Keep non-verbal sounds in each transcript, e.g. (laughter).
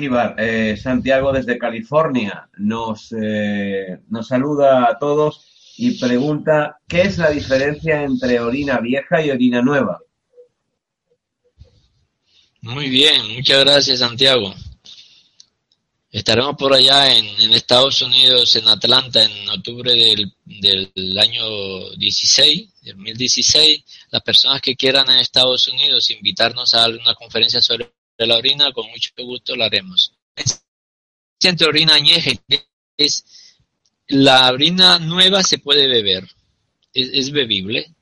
Eh, Santiago desde California nos, eh, nos saluda a todos y pregunta ¿qué es la diferencia entre orina vieja y orina nueva? Muy bien, muchas gracias Santiago. Estaremos por allá en, Estados Unidos, en Atlanta, en octubre del, del año 16, 2016. Las personas que quieran en Estados Unidos invitarnos a una conferencia sobre la orina, con mucho gusto la haremos. Entre orina añeja es la orina nueva se puede beber, es, es bebible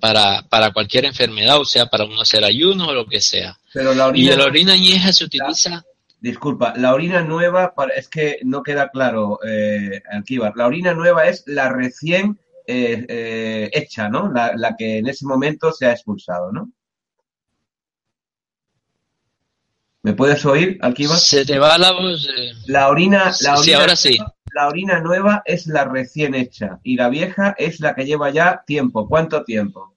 para, para cualquier enfermedad, o sea, para uno hacer ayunos o lo que sea. Pero la orina, Y la orina añeja se utiliza, disculpa, la orina nueva para- es que no queda claro, eh, Alquíbar. La orina nueva es la recién eh, eh, hecha, ¿no? La, la que en ese momento se ha expulsado, ¿no? ¿Me puedes oír, Alquíbar? se te va la voz. eh, La orina, la sí, orina, ahora sí. la orina nueva es la recién hecha y la vieja es la que lleva ya tiempo. ¿Cuánto tiempo?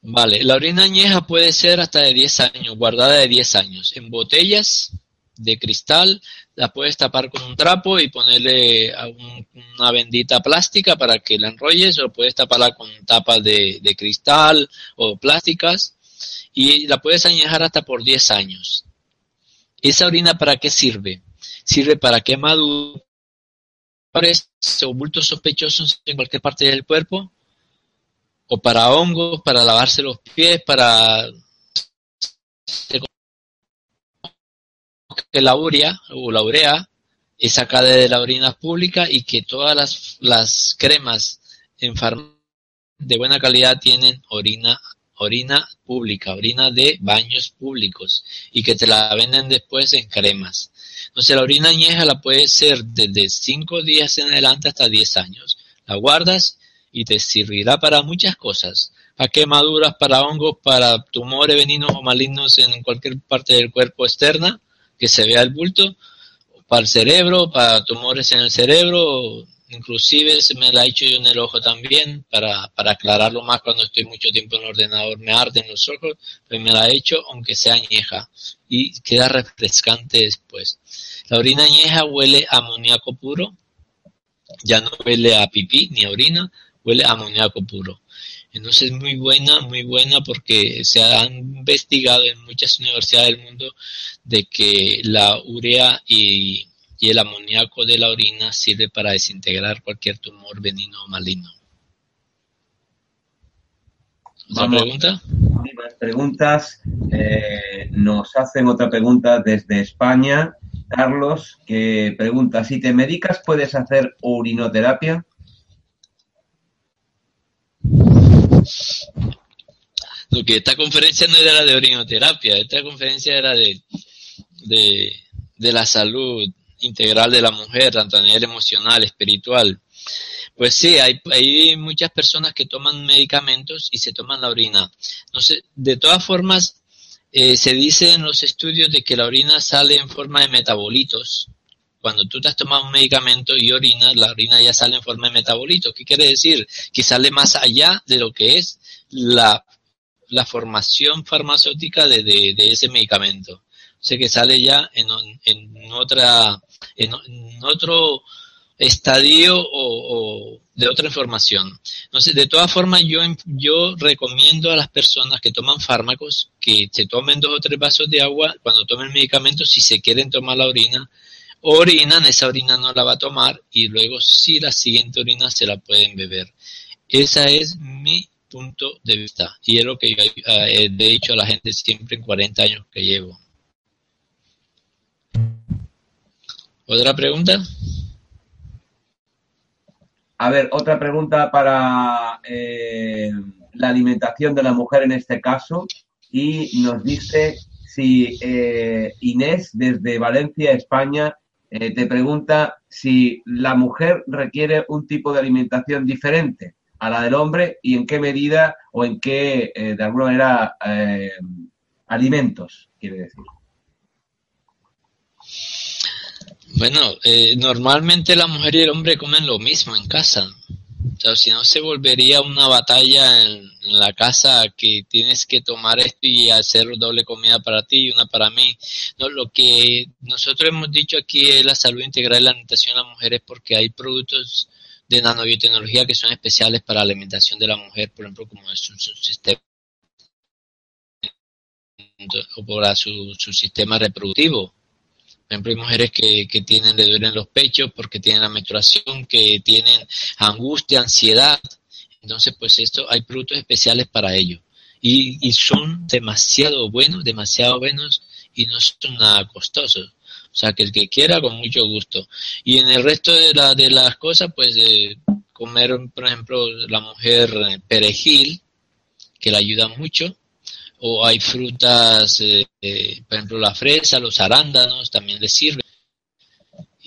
Vale, la orina añeja puede ser hasta de 10 años, guardada de 10 años, en botellas de cristal, la puedes tapar con un trapo y ponerle a un- una bendita plástica para que la enrolles o puedes taparla con tapas de, de cristal o plásticas y la puedes añejar hasta por 10 años. ¿Esa orina para qué sirve? Sirve para quemaduras o bultos sospechosos en cualquier parte del cuerpo o para hongos, para lavarse los pies, para que la urea o la urea es sacada de la orina pública y que todas las, las cremas en farmacia de buena calidad tienen orina orina pública, orina de baños públicos y que te la venden después en cremas. Entonces la orina añeja la puede ser desde 5 días en adelante hasta 10 años. La guardas y te servirá para muchas cosas, para quemaduras, para hongos, para tumores benignos o malignos en cualquier parte del cuerpo externa, que se vea el bulto, para el cerebro, para tumores en el cerebro, inclusive se me la he hecho yo en el ojo también, para, para aclararlo más cuando estoy mucho tiempo en el ordenador, me arden los ojos, pues me la he hecho aunque sea añeja y queda refrescante después. La orina añeja huele a amoníaco puro, ya no huele a pipí ni a orina, huele a amoníaco puro. Entonces muy buena, muy buena porque se ha investigado en muchas universidades del mundo de que la urea y, y el amoníaco de la orina sirve para desintegrar cualquier tumor benigno o maligno. ¿Otra Vamos. pregunta? Más preguntas. Eh, nos hacen otra pregunta desde España. Carlos, que pregunta, si te medicas, ¿puedes hacer urinoterapia? Lo que esta conferencia no era de orinoterapia, esta conferencia era de, de, de la salud integral de la mujer, tanto a nivel emocional, espiritual. Pues sí, hay, hay muchas personas que toman medicamentos y se toman la orina. No de todas formas, eh, se dice en los estudios de que la orina sale en forma de metabolitos. Cuando tú te has tomado un medicamento y orinas, la orina ya sale en forma de metabolitos. ¿Qué quiere decir? Que sale más allá de lo que es la, la formación farmacéutica de, de, de ese medicamento. O sea que sale ya en, en otra, en, otro estadio o, de otra información. Entonces, de todas formas, yo, yo recomiendo a las personas que toman fármacos que se tomen dos o tres vasos de agua cuando tomen medicamentos, si se quieren tomar la orina, orinan, esa orina no la va a tomar y luego si la siguiente orina se la pueden beber. Esa es mi punto de vista y es lo que yo he dicho a la gente siempre en 40 años que llevo. ¿Otra pregunta? A ver, otra pregunta para eh, la alimentación de la mujer en este caso. Y nos dice si eh, Inés, desde Valencia, España, eh, te pregunta si la mujer requiere un tipo de alimentación diferente a la del hombre y en qué medida o en qué, de alguna manera, alimentos, quiere decir. Bueno, eh, normalmente la mujer y el hombre comen lo mismo en casa. O sea, si no se volvería una batalla en, la casa que tienes que tomar esto y hacer doble comida para ti y una para mí. No, lo que nosotros hemos dicho aquí es la salud integral y la alimentación de las mujeres porque hay productos de nanobiotecnología que son especiales para la alimentación de la mujer, por ejemplo, como es su, sistema o para su sistema reproductivo por ejemplo, hay mujeres que, que tienen, le duelen los pechos porque tienen la menstruación, que tienen angustia, ansiedad. Entonces, pues esto, hay productos especiales para ello. Y, y son demasiado buenos, demasiado buenos y no son nada costosos. O sea, que el que quiera, con mucho gusto. Y en el resto de, la, de las cosas, pues comer, por ejemplo, la mujer perejil, que le ayuda mucho o hay frutas, eh, eh, por ejemplo la fresa, los arándanos también les sirve.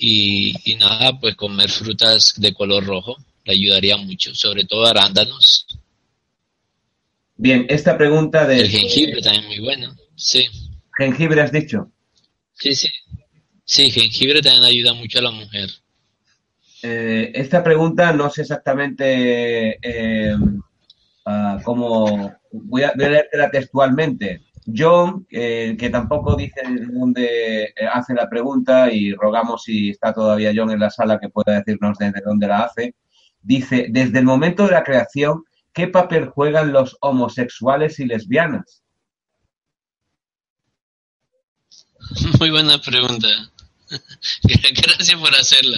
Y, nada, pues comer frutas de color rojo le ayudaría mucho, sobre todo arándanos. Bien, esta pregunta de... El jengibre también muy bueno, sí. ¿Jengibre has dicho? Sí, sí. Sí, jengibre también ayuda mucho a la mujer. Eh, esta pregunta no sé exactamente uh, cómo, voy a, leértela textualmente. John, eh, que tampoco dice dónde eh, hace la pregunta y rogamos si está todavía John en la sala que pueda decirnos desde dónde la hace, dice, desde el momento de la creación, ¿qué papel juegan los homosexuales y lesbianas? (laughs) Muy buena pregunta. (laughs) Gracias por hacerla.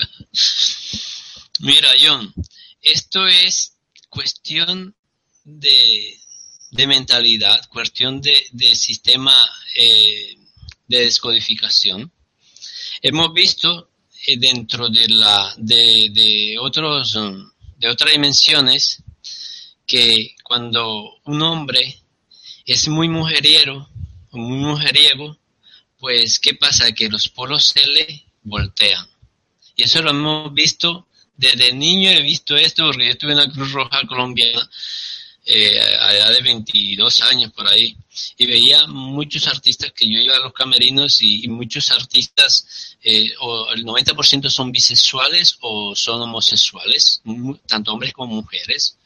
Mira, John, esto es cuestión de, de mentalidad, cuestión de, de sistema eh, de descodificación. Hemos visto eh, dentro de, la, de, de, otros, de otras dimensiones que cuando un hombre es muy mujeriero o muy mujeriego, pues ¿qué pasa? Que los polos se le voltean. Y eso lo hemos visto desde niño, he visto esto porque yo estuve en la Cruz Roja colombiana eh, a edad de 22 años por ahí, y veía muchos artistas que yo iba a los camerinos y, muchos artistas, eh, el 90% son bisexuales o son homosexuales, tanto hombres como mujeres.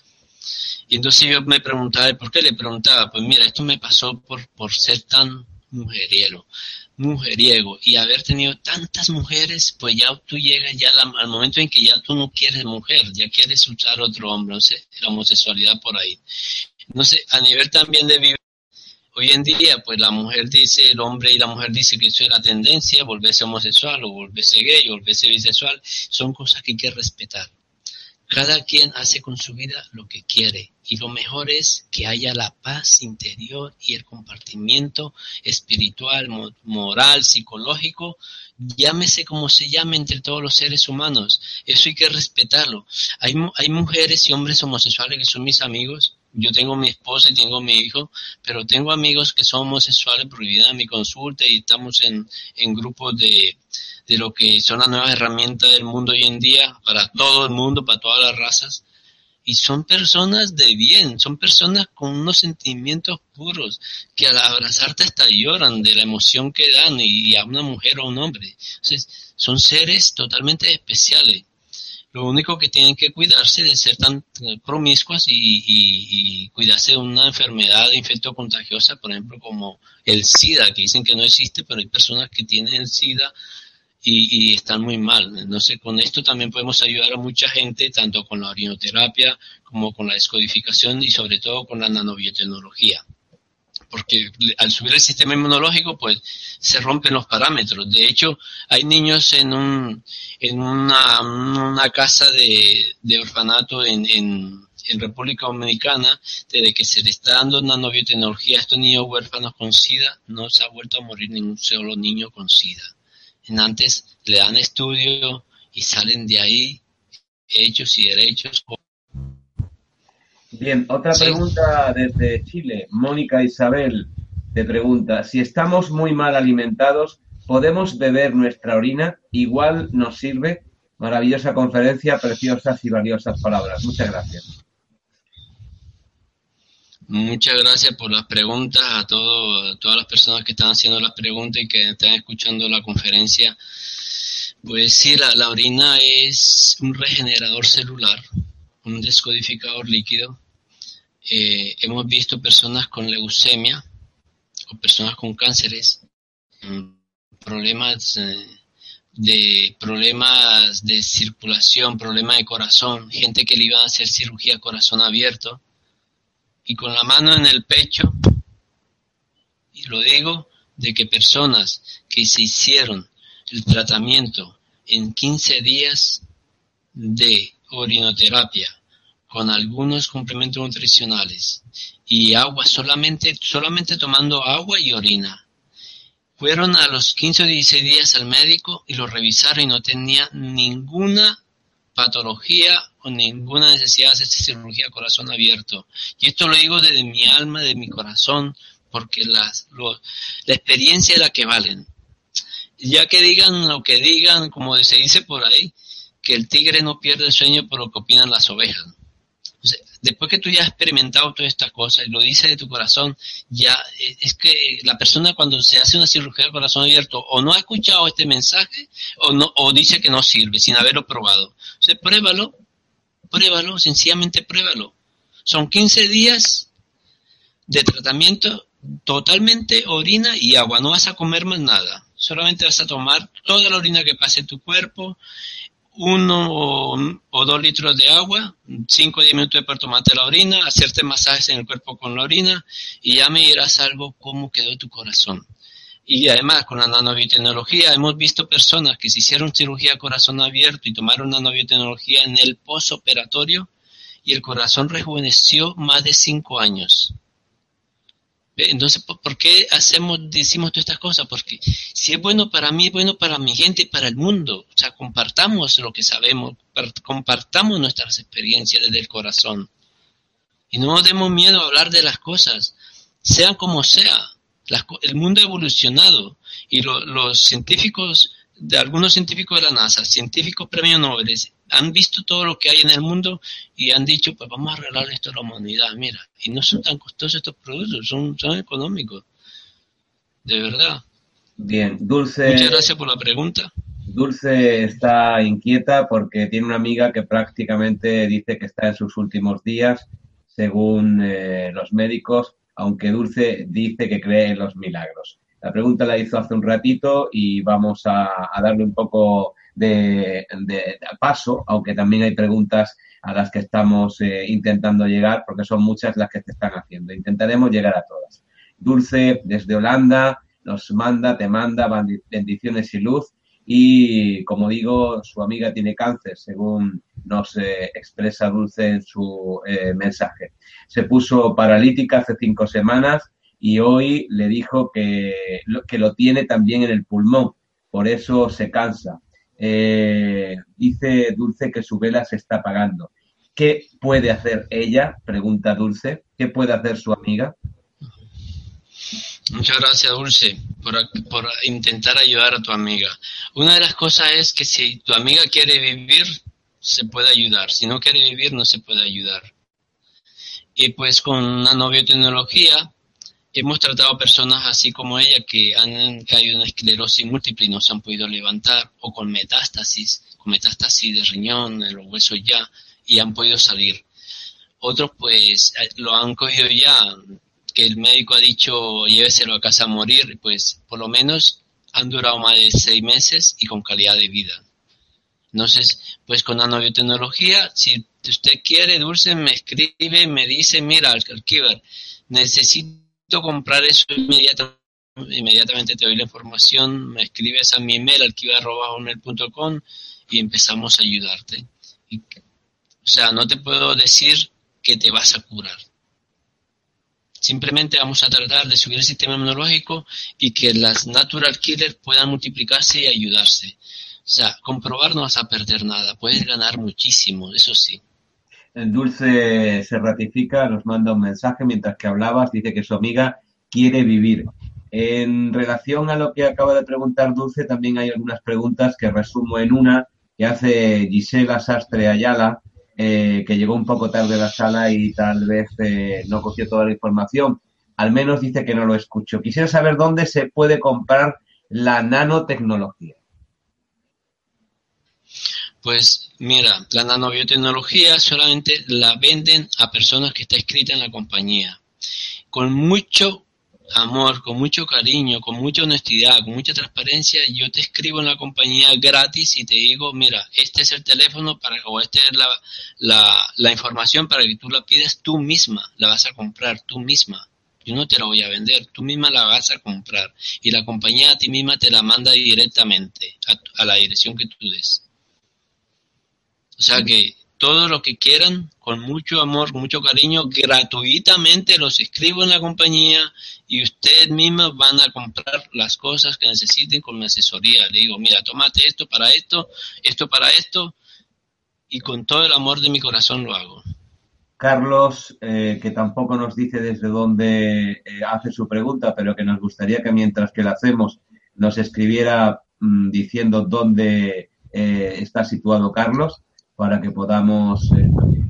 Y entonces yo me preguntaba, ¿por qué le preguntaba? Pues mira, esto me pasó por, por ser tan mujeriero mujeriego y haber tenido tantas mujeres, pues ya tú llegas ya al momento en que ya tú no quieres mujer, ya quieres usar otro hombre, no sé, la homosexualidad por ahí. No sé, a nivel también de vivir, hoy en día, pues la mujer dice, el hombre y la mujer dice que eso es la tendencia, volverse homosexual o volverse gay o volverse bisexual, son cosas que hay que respetar. Cada quien hace con su vida lo que quiere y lo mejor es que haya la paz interior y el compartimiento espiritual, moral, psicológico, llámese como se llame entre todos los seres humanos. Eso hay que respetarlo. Hay, hay mujeres y hombres homosexuales que son mis amigos. Yo tengo mi esposa y tengo mi hijo, pero tengo amigos que son homosexuales prohibidas en mi consulta y estamos en, en grupos de, de lo que son las nuevas herramientas del mundo hoy en día para todo el mundo, para todas las razas. Y son personas de bien, son personas con unos sentimientos puros que al abrazarte hasta lloran de la emoción que dan y a una mujer o a un hombre. Entonces, son seres totalmente especiales. Lo único que tienen que cuidarse de ser tan promiscuas y, y, cuidarse de una enfermedad infecto contagiosa, por ejemplo, como el SIDA, que dicen que no existe, pero hay personas que tienen el SIDA y, están muy mal. Entonces, con esto también podemos ayudar a mucha gente, tanto con la orinoterapia como con la descodificación y sobre todo con la nanobiotecnología. Porque al subir el sistema inmunológico, pues se rompen los parámetros. De hecho, hay niños en, un, en una, una casa de, de orfanato en, en, en República Dominicana, desde que se le está dando nanobiotecnología a estos niños huérfanos con SIDA, no se ha vuelto a morir ningún solo niño con SIDA En antes le dan estudio y salen de ahí hechos y derechos. Bien, otra pregunta desde Chile. Mónica Isabel te pregunta, si estamos muy mal alimentados, ¿podemos beber nuestra orina? Igual nos sirve. Maravillosa conferencia, preciosas y valiosas palabras. Muchas gracias. Muchas gracias por las preguntas a, todo, todas las personas que están haciendo las preguntas y que están escuchando la conferencia. Pues sí, la, orina es un regenerador celular, un descodificador líquido. Eh, hemos visto personas con leucemia o personas con cánceres, mm, problemas eh, de problemas de circulación, problemas de corazón, gente que le iba a hacer cirugía corazón abierto y con la mano en el pecho, y lo digo, de que personas que se hicieron el tratamiento en 15 días de orinoterapia con algunos complementos nutricionales y agua solamente, solamente tomando agua y orina. Fueron a los 15 o 16 días al médico y lo revisaron y no tenía ninguna patología o ninguna necesidad de hacer cirugía corazón abierto. Y esto lo digo desde mi alma, de mi corazón, porque las, la experiencia es la que valen. Ya que digan lo que digan, como se dice por ahí, que el tigre no pierde el sueño por lo que opinan las ovejas después que tú ya has experimentado todas estas cosas y lo dices de tu corazón, ya eh, es que la persona cuando se hace una cirugía de corazón abierto o no ha escuchado este mensaje o no o dice que no sirve sin haberlo probado. O sea, pruébalo, pruébalo, sencillamente pruébalo. Son 15 días de tratamiento totalmente orina y agua, no vas a comer más nada. Solamente vas a tomar toda la orina que pase en tu cuerpo uno o, dos litros de agua, cinco o diez minutos para tomarte la orina, hacerte masajes en el cuerpo con la orina y ya me dirás algo cómo quedó tu corazón. Y además con la nanobiotecnología hemos visto personas que se hicieron cirugía corazón abierto y tomaron nanobiotecnología en el posoperatorio y el corazón rejuveneció más de cinco años. Entonces, ¿por qué hacemos, decimos todas estas cosas? Porque si es bueno para mí, es bueno para mi gente y para el mundo. O sea, compartamos lo que sabemos, compartamos nuestras experiencias desde el corazón. Y no nos demos miedo a hablar de las cosas, sean como sea. El mundo ha evolucionado y los científicos, de algunos científicos de la NASA, científicos premios Nobel, han visto todo lo que hay en el mundo y han dicho, pues vamos a arreglar esto a la humanidad, mira, y no son tan costosos estos productos, son, son económicos, de verdad. Bien, Dulce. Muchas gracias por la pregunta. Dulce está inquieta porque tiene una amiga que prácticamente dice que está en sus últimos días, según eh, los médicos, aunque Dulce dice que cree en los milagros. La pregunta la hizo hace un ratito y vamos a darle un poco de, paso, aunque también hay preguntas a las que estamos eh, intentando llegar, porque son muchas las que te están haciendo. Intentaremos llegar a todas. Dulce, desde Holanda, nos manda, te manda bendiciones y luz. Y como digo, su amiga tiene cáncer, según nos eh, expresa Dulce en su eh, mensaje. Se puso paralítica hace cinco semanas y hoy le dijo que, que lo tiene también en el pulmón, por eso se cansa. Eh, dice Dulce que su vela se está apagando. ¿Qué puede hacer ella? Pregunta Dulce. ¿Qué puede hacer su amiga? Muchas gracias, Dulce, por, por, intentar ayudar a tu amiga. Una de las cosas es que si tu amiga quiere vivir, se puede ayudar. Si no quiere vivir, no se puede ayudar. Y pues con nanobiotecnología hemos tratado personas así como ella que han caído en esclerosis múltiple y no se han podido levantar, o con metástasis, con metástasis de riñón, en los huesos ya, y han podido salir. Otros pues eh, lo han cogido ya, que el médico ha dicho lléveselo a casa a morir, pues por lo menos han durado más de seis meses y con calidad de vida. Entonces, pues con nanobiotecnología, si usted quiere, Dulce, me escribe, me dice, mira, Alquiver, necesito comprar eso inmediatamente, inmediatamente te doy la información, me escribes a mi email alquiva.com y empezamos a ayudarte. o sea, no te puedo decir que te vas a curar. Simplemente vamos a tratar de subir el sistema inmunológico y que las natural killers puedan multiplicarse y ayudarse. O sea, comprobar no vas a perder nada, puedes ganar muchísimo, eso sí. El Dulce se ratifica, nos manda un mensaje mientras que hablabas, dice que su amiga quiere vivir. En relación a lo que acaba de preguntar Dulce, también hay algunas preguntas que resumo en una que hace Gisela Sastre Ayala, eh, que llegó un poco tarde a la sala y tal vez eh, no cogió toda la información. Al menos dice que no lo escuchó. Quisiera saber dónde se puede comprar la nanotecnología. Pues mira, la nanobiotecnología solamente la venden a personas que está escrita en la compañía. Con mucho amor, con mucho cariño, con mucha honestidad, con mucha transparencia, yo te escribo en la compañía gratis y te digo, mira, este es el teléfono para, o esta es la, la, la información para que tú la pidas tú misma, la vas a comprar tú misma. Yo no te la voy a vender, tú misma la vas a comprar y la compañía a ti misma te la manda directamente a, a la dirección que tú des. O sea que todo lo que quieran, con mucho amor, con mucho cariño, gratuitamente los escribo en la compañía y ustedes mismos van a comprar las cosas que necesiten con mi asesoría. Le digo, mira, tomate esto para esto, esto para esto, y con todo el amor de mi corazón lo hago. Carlos, eh, que tampoco nos dice desde dónde eh, hace su pregunta, pero que nos gustaría que mientras que la hacemos nos escribiera mmm, diciendo dónde eh, está situado Carlos para que podamos eh,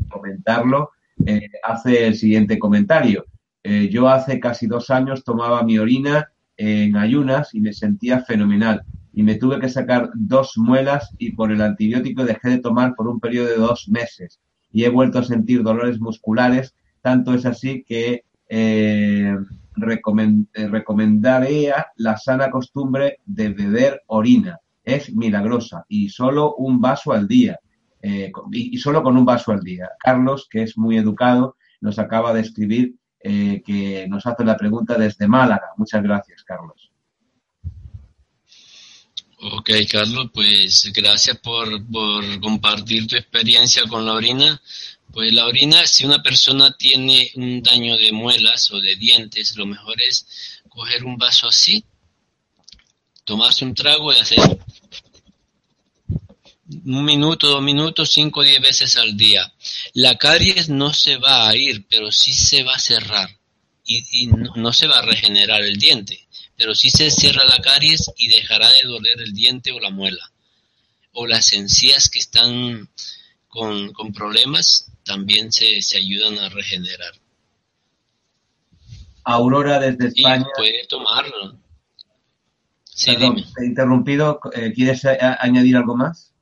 comentarlo, eh, hace el siguiente comentario. Eh, yo hace casi dos años tomaba mi orina en ayunas y me sentía fenomenal. Y me tuve que sacar dos muelas y por el antibiótico dejé de tomar por un periodo de dos meses. Y he vuelto a sentir dolores musculares. Tanto es así que recomend recomendaría la sana costumbre de beber orina. Es milagrosa y solo un vaso al día eh, y, y, solo con un vaso al día. Carlos, que es muy educado, nos acaba de escribir eh, que nos hace la pregunta desde Málaga. Muchas gracias, Carlos. Ok, Carlos, pues gracias por, por compartir tu experiencia con la orina. Pues la orina, si una persona tiene un daño de muelas o de dientes, lo mejor es coger un vaso así, tomarse un trago y hacer un minuto, dos minutos, cinco o diez veces al día. La caries no se va a ir, pero sí se va a cerrar y, y no, no, se va a regenerar el diente, pero sí se cierra la caries y dejará de doler el diente o la muela. O las encías que están con, con problemas también se, se, ayudan a regenerar. Aurora desde España. Y puede tomarlo. Sí, Perdón, dime. Te he interrumpido. Eh, ¿Quieres añadir algo más?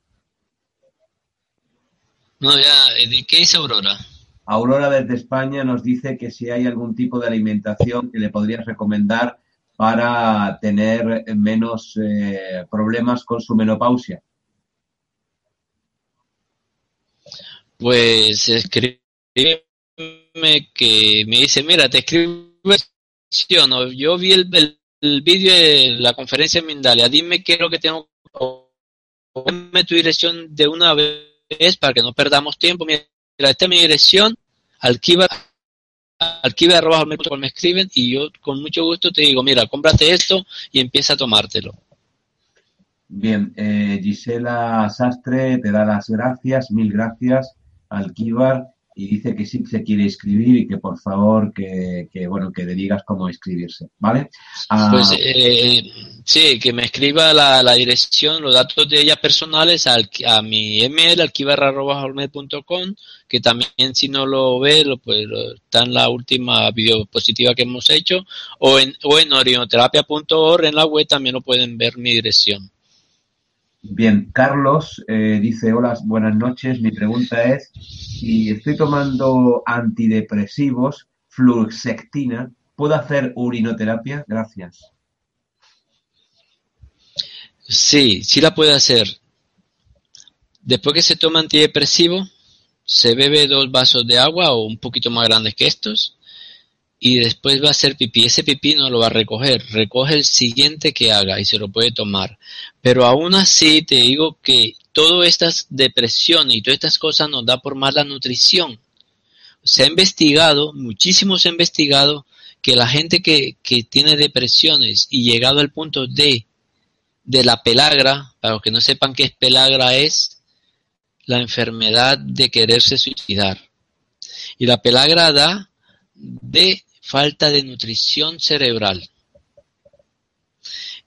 No, ya, eh, ¿qué dice Aurora? Aurora desde España nos dice que si hay algún tipo de alimentación que le podrías recomendar para tener menos eh, problemas con su menopausia. Pues escríbeme que me dice, mira, te escribo, yo vi el, el, el vídeo de la conferencia en Mindalia, dime qué es lo que tengo, dame tu dirección de una vez es para que no perdamos tiempo. Mira, esta es mi dirección, alquiva, alquiva me escriben y yo con mucho gusto te digo, mira, cómprate esto y empieza a tomártelo. Bien, eh, Gisela Sastre te da las gracias, mil gracias, Alquíbar, y dice que sí se quiere inscribir y que por favor que, que bueno que le digas cómo inscribirse, ¿vale? Ah, pues eh, sí, que me escriba la, dirección, los datos de ella personales al, a mi email alquibarra.com que también si no lo ve, lo, pues está en la última videopositiva que hemos hecho o en, o en orinoterapia.org en la web también lo pueden ver mi dirección. Bien, Carlos eh, dice, hola, buenas noches. Mi pregunta es, si estoy tomando antidepresivos, fluoxectina, ¿puedo hacer urinoterapia? Gracias. Sí, sí la puede hacer. Después que se toma antidepresivo, se bebe dos vasos de agua o un poquito más grandes que estos y después va a hacer pipí. Ese pipí no lo va a recoger, recoge el siguiente que haga y se lo puede tomar. Pero aún así te digo que todas estas depresiones y todas estas cosas nos da por mala nutrición. Se ha investigado, muchísimo se ha investigado que la gente que, que tiene depresiones y llegado al punto de, de la pelagra, para los que no sepan qué es pelagra, es la enfermedad de quererse suicidar. Y la pelagra da de falta de nutrición cerebral.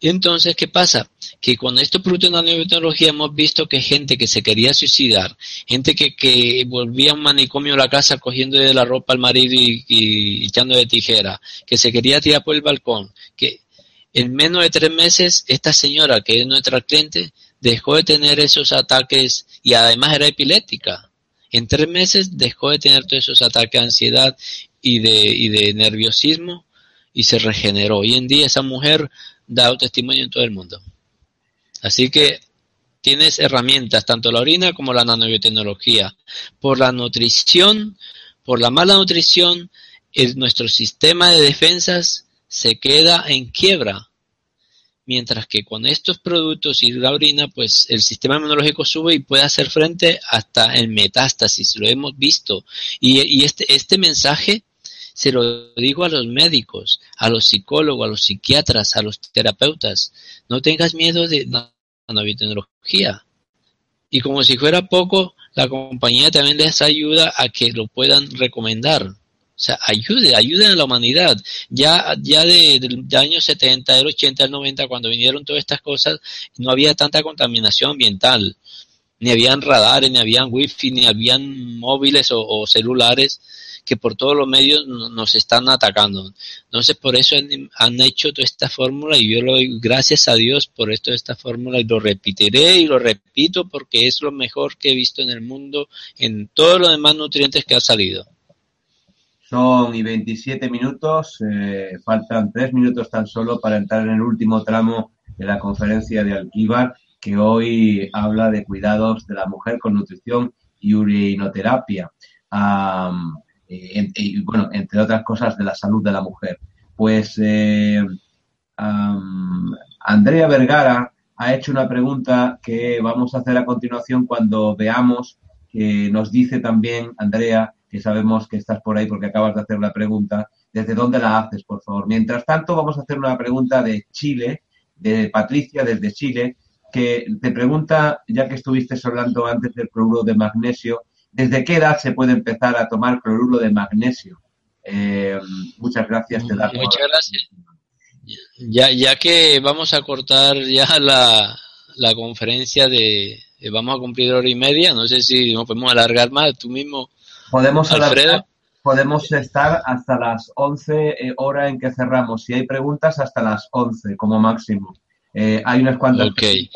Entonces, ¿qué pasa? Que con estos productos de nanotecnología hemos visto que gente que se quería suicidar, gente que, que volvía a un manicomio a la casa cogiendo de la ropa al marido y, echando de tijera, que se quería tirar por el balcón, que en menos de tres meses esta señora, que es nuestra cliente, dejó de tener esos ataques y además era epiléptica. En tres meses dejó de tener todos esos ataques de ansiedad y de, y de nerviosismo y se regeneró. Hoy en día esa mujer da testimonio en todo el mundo. Así que tienes herramientas, tanto la orina como la nanobiotecnología. Por la nutrición, por la mala nutrición, nuestro sistema de defensas se queda en quiebra. Mientras que con estos productos y la orina, pues el sistema inmunológico sube y puede hacer frente hasta el metástasis, lo hemos visto. Y, y este, este mensaje se lo digo a los médicos, a los psicólogos, a los psiquiatras, a los terapeutas. No tengas miedo de la nanotecnología. Y como si fuera poco, la compañía también les ayuda a que lo puedan recomendar. O sea, ayude, ayuden a la humanidad. Ya, ya de, de, años 70, del 80, del 90, cuando vinieron todas estas cosas, no había tanta contaminación ambiental. Ni habían radares, ni habían wifi, ni habían móviles o celulares que por todos los medios nos están atacando. Entonces, por eso han, hecho toda esta fórmula y yo lo doy gracias a Dios por esto esta fórmula y lo repetiré y lo repito porque es lo mejor que he visto en el mundo en todos los demás nutrientes que ha salido. Son y 27 minutos, eh, faltan 3 minutos tan solo para entrar en el último tramo de la conferencia de Alquíbar, que hoy habla de cuidados de la mujer con nutrición y urinoterapia y bueno, entre otras cosas de la salud de la mujer. Pues eh, Andrea Vergara ha hecho una pregunta que vamos a hacer a continuación cuando veamos que nos dice también Andrea, que sabemos que estás por ahí porque acabas de hacer la pregunta, ¿desde dónde la haces, por favor? Mientras tanto, vamos a hacer una pregunta de Chile, de Patricia desde Chile, que te pregunta, ya que estuviste hablando antes del cloruro de magnesio, ¿Desde qué edad se puede empezar a tomar cloruro de magnesio? Eh, muchas gracias. Te muchas gracias. Ya, ya que vamos a cortar ya la, la conferencia de, vamos a cumplir hora y media, no sé si nos podemos alargar más, tú mismo. Podemos alargar, podemos estar hasta las 11 eh, hora en que cerramos. Si hay preguntas, hasta las 11 como máximo. Eh, hay unas cuantas. Okay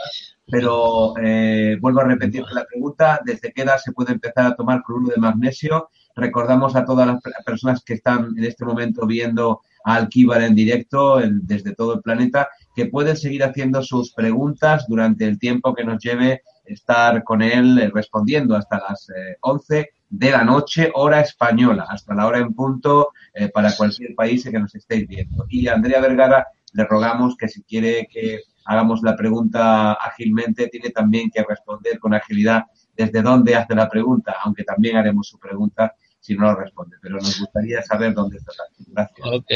pero eh, vuelvo a repetir la pregunta, ¿desde qué edad se puede empezar a tomar cloruro de magnesio? Recordamos a todas las personas que están en este momento viendo a Alquíbar en directo desde todo el planeta, que pueden seguir haciendo sus preguntas durante el tiempo que nos lleve estar con él eh, respondiendo hasta las 11 eh, de la noche, hora española, hasta la hora en punto para cualquier país que nos estéis viendo. Y Andrea Vergara, le rogamos que si quiere que hagamos la pregunta ágilmente, tiene también que responder con agilidad desde dónde hace la pregunta, aunque también haremos su pregunta si no lo responde. Pero nos gustaría saber dónde está. Gracias. Ok.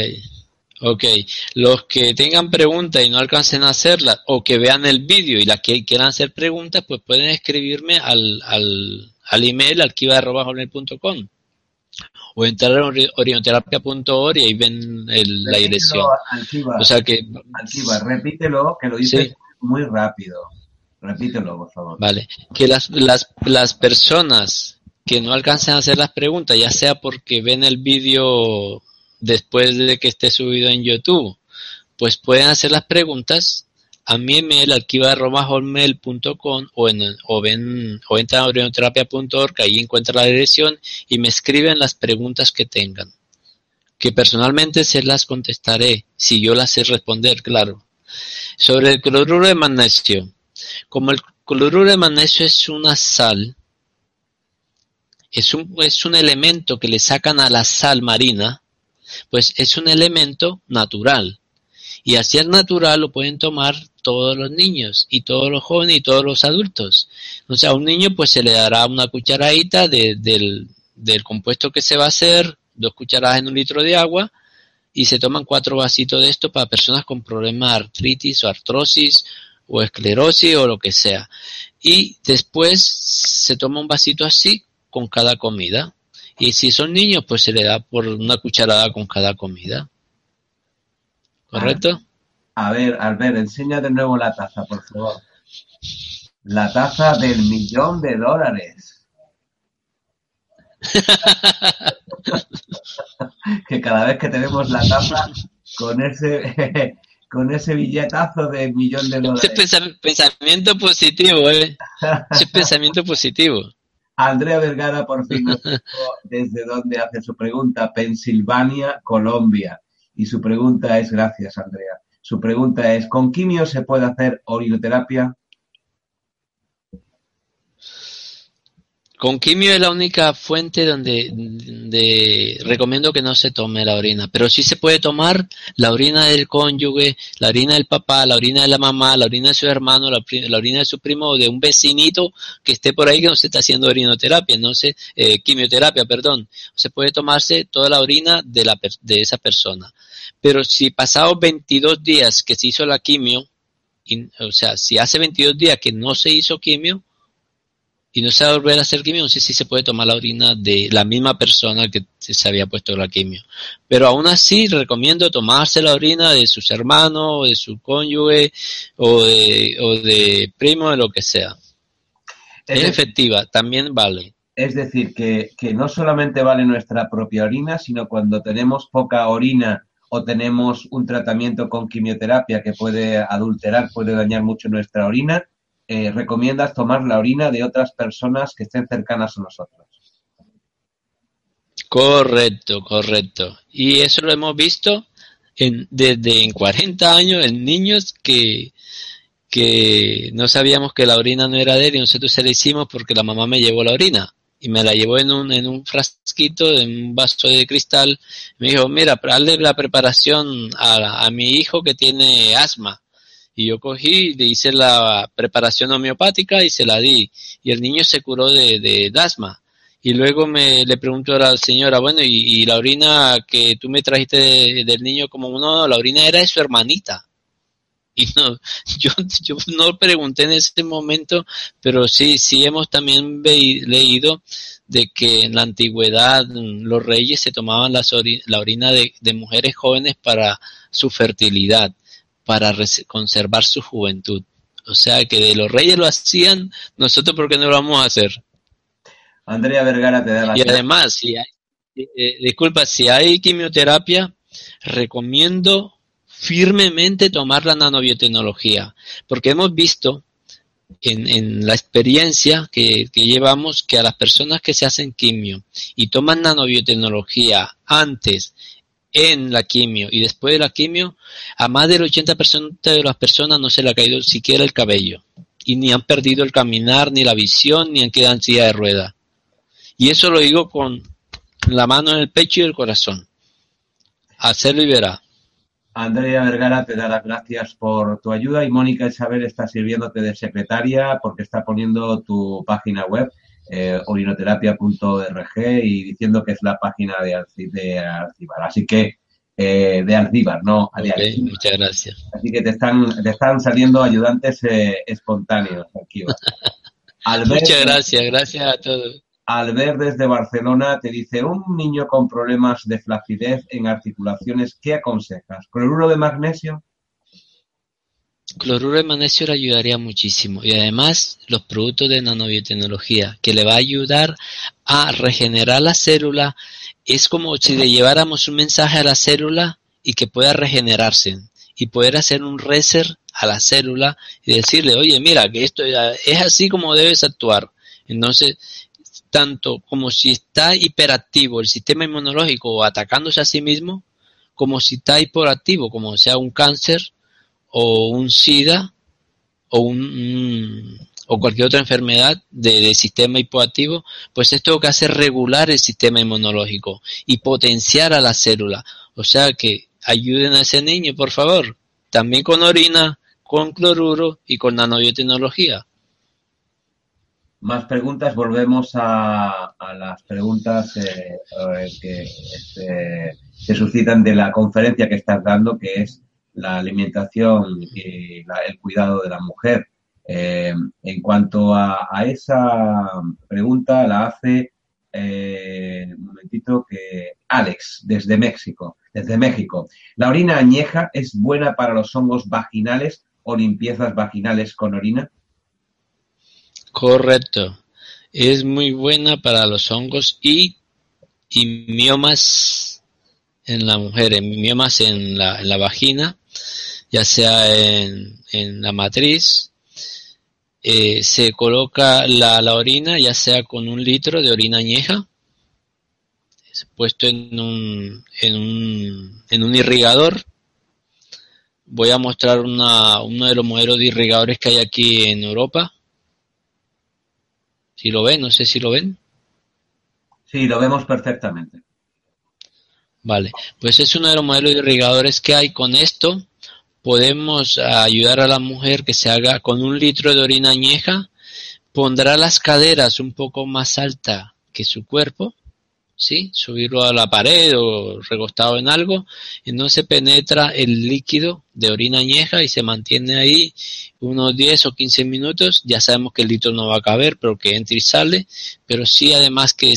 Ok, los que tengan preguntas y no alcancen a hacerlas o que vean el vídeo y las que quieran hacer preguntas, pues pueden escribirme al, al, al email arquiva.com o entrar a orinoterapia.org y ahí ven la dirección. o sea que... repítelo, que lo dices muy rápido. Repítelo, por favor. Vale. Que las, las, las personas que no alcancen a hacer las preguntas, ya sea porque ven el vídeo después de que esté subido en YouTube, pues pueden hacer las preguntas a mi email arquiva.hotmail.com o, en, o, ven, o entran a orinoterapia.org, ahí encuentran la dirección y me escriben las preguntas que tengan. Que personalmente se las contestaré, si yo las sé responder, claro. Sobre el cloruro de magnesio. Como el cloruro de magnesio es una sal, es un, es un elemento que le sacan a la sal marina, pues es un elemento natural. Y así es natural lo pueden tomar todos los niños y todos los jóvenes y todos los adultos. O sea, a un niño pues se le dará una cucharadita del, del compuesto que se va a hacer, dos cucharadas en un litro de agua y se toman cuatro vasitos de esto para personas con problemas de artritis o artrosis o esclerosis o lo que sea. Y después se toma un vasito así con cada comida. Y si son niños, pues se le da por una cucharada con cada comida. ¿Correcto? A ver, Albert, enseña de nuevo la taza, por favor. La taza del millón de dólares. (laughs) que cada vez que tenemos la taza con ese (laughs) con ese billetazo de millón de dólares. Pensamiento positivo, ¿eh? Ese (laughs) pensamiento positivo. Andrea Vergara por fin nos desde dónde hace su pregunta, Pensilvania, Colombia. Y su pregunta es, gracias Andrea, su pregunta es, ¿con quimio se puede hacer orinoterapia? Con quimio es la única fuente donde recomiendo que no se tome la orina, pero sí se puede tomar la orina del cónyuge, la orina del papá, la orina de la mamá, la orina de su hermano, la, orina de su primo o de un vecinito que esté por ahí que no se está haciendo orinoterapia, no sé, eh, quimioterapia, perdón. Se puede tomarse toda la orina de, la, de esa persona. Pero si pasados 22 días que se hizo la quimio, o sea, si hace 22 días que no se hizo quimio, y no se va a volver a hacer quimio, no sé si se puede tomar la orina de la misma persona que se había puesto la quimio. Pero aún así recomiendo tomarse la orina de sus hermanos, de su cónyuge o de, o de primo, de lo que sea. Es, efectiva, también vale. Es decir, que, que no solamente vale nuestra propia orina, sino cuando tenemos poca orina o tenemos un tratamiento con quimioterapia que puede adulterar, puede dañar mucho nuestra orina, eh, recomiendas tomar la orina de otras personas que estén cercanas a nosotros. Correcto, correcto. Y eso lo hemos visto en, desde en 40 años en niños que, que no sabíamos que la orina no era de él y nosotros se la hicimos porque la mamá me llevó la orina y me la llevó en un, en un frasquito, en un vaso de cristal. Me dijo, mira, hazle la preparación a, a mi hijo que tiene asma. Y yo cogí, le hice la preparación homeopática y se la di. Y el niño se curó de, de, asma. Y luego me le pregunto a la señora, bueno, y, la orina que tú me trajiste del niño como uno, la orina era de su hermanita. Y no, (laughs) yo, yo no pregunté en ese momento, pero sí, sí hemos también leído de que en la antigüedad los reyes se tomaban la orina de, de mujeres jóvenes para su fertilidad para conservar su juventud. O sea que de los reyes lo hacían, nosotros ¿por qué no lo vamos a hacer? Andrea Vergara te da la Y además, si hay, eh, eh, disculpa, si hay quimioterapia, recomiendo firmemente tomar la nanobiotecnología, porque hemos visto en, en la experiencia que, que, llevamos que a las personas que se hacen quimio y toman nanobiotecnología antes en la quimio y después de la quimio, a más del 80% de las personas no se le ha caído siquiera el cabello y ni han perdido el caminar, ni la visión, ni han quedado en silla de rueda. Y eso lo digo con la mano en el pecho y el corazón. Hacerlo y verá. Andrea Vergara te da las gracias por tu ayuda y Mónica Isabel está sirviéndote de secretaria porque está poniendo tu página web eh, orinoterapia.org y diciendo que es la página de, de Alcibar. Así que, eh, de Alcibar, no Muchas gracias. Así que te están, te están saliendo ayudantes eh, espontáneos aquí. (laughs) muchas gracias, gracias a todos. Albert desde Barcelona te dice, un niño con problemas de flacidez en articulaciones, ¿qué aconsejas? ¿Cloruro de magnesio? Cloruro de magnesio le ayudaría muchísimo y además los productos de nanobiotecnología que le va a ayudar a regenerar la célula es como si le lleváramos un mensaje a la célula y que pueda regenerarse y poder hacer un reset a la célula y decirle, oye, mira, que esto es así como debes actuar. Entonces, tanto como si está hiperactivo el sistema inmunológico atacándose a sí mismo, como si está hiperactivo, como sea un cáncer, o un SIDA o, un, o cualquier otra enfermedad de, sistema hipoactivo, pues esto lo que hace regular el sistema inmunológico y potenciar a la célula. O sea que ayuden a ese niño, por favor, también con orina, con cloruro y con nanobiotecnología. Más preguntas, volvemos a, las preguntas eh, eh, que se suscitan de la conferencia que estás dando, que es la alimentación y el cuidado de la mujer. Eh, en cuanto a, esa pregunta, la hace un momentito que Alex, desde México, desde México. ¿La orina añeja es buena para los hongos vaginales o limpiezas vaginales con orina? Correcto. Es muy buena para los hongos y, miomas en la mujer, miomas en la, en la vagina, ya sea en, en la matriz. Eh, se coloca la, la, orina, ya sea con un litro de orina añeja, puesto en un, en un, en un irrigador. Voy a mostrar una, uno de los modelos de irrigadores que hay aquí en Europa si lo ven, no sé si lo ven. Sí, lo vemos perfectamente. Vale, pues es uno de los modelos de irrigadores que hay. Con esto podemos ayudar a la mujer que se haga con un litro de orina añeja, pondrá las caderas un poco más alta que su cuerpo ¿sí? Subirlo a la pared o recostado en algo, y no se penetra el líquido de orina añeja y se mantiene ahí unos 10 o 15 minutos. Ya sabemos que el litro no va a caber, pero que entre y sale, pero sí además que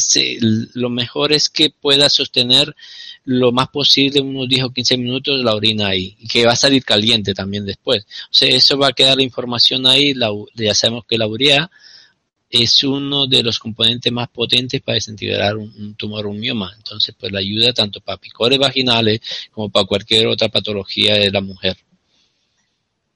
lo mejor es que pueda sostener lo más posible unos 10 o 15 minutos la orina ahí, y que va a salir caliente también después. O sea, eso va a quedar la información ahí, la, ya sabemos que la urea es uno de los componentes más potentes para desintegrar un, tumor o un mioma. Entonces, pues la ayuda tanto para picores vaginales como para cualquier otra patología de la mujer.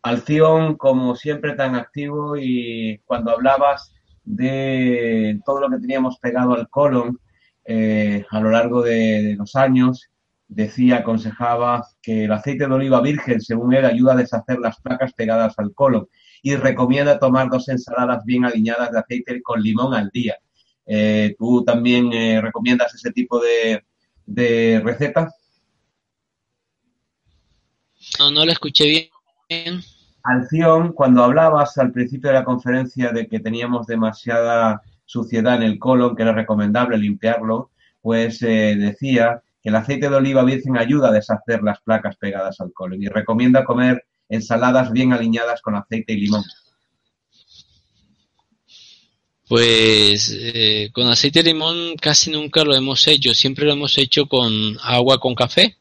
Alción, como siempre, tan activo y cuando hablabas de todo lo que teníamos pegado al colon eh, a lo largo de, los años, decía, aconsejaba que el aceite de oliva virgen, según él, ayuda a deshacer las placas pegadas al colon y recomienda tomar dos ensaladas bien alineadas de aceite con limón al día. Eh, ¿Tú también eh, recomiendas ese tipo de, de receta? No, no lo escuché bien. Alción, cuando hablabas al principio de la conferencia de que teníamos demasiada suciedad en el colon, que era recomendable limpiarlo, pues eh, decía que el aceite de oliva virgen ayuda a deshacer las placas pegadas al colon y recomienda comer ensaladas bien alineadas con aceite y limón? Pues eh, con aceite y limón casi nunca lo hemos hecho, siempre lo hemos hecho con agua con café,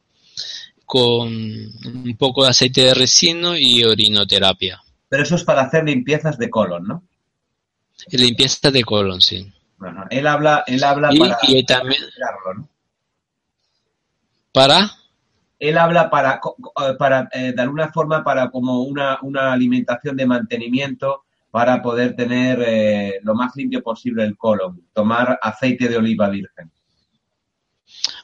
con un poco de aceite de resino y orinoterapia. Pero eso es para hacer limpiezas de colon, ¿no? Limpieza de colon, sí. él habla, él habla para y también, ¿Para? Él habla para, para eh, de alguna forma, para como una, una, alimentación de mantenimiento para poder tener eh, lo más limpio posible el colon, tomar aceite de oliva virgen.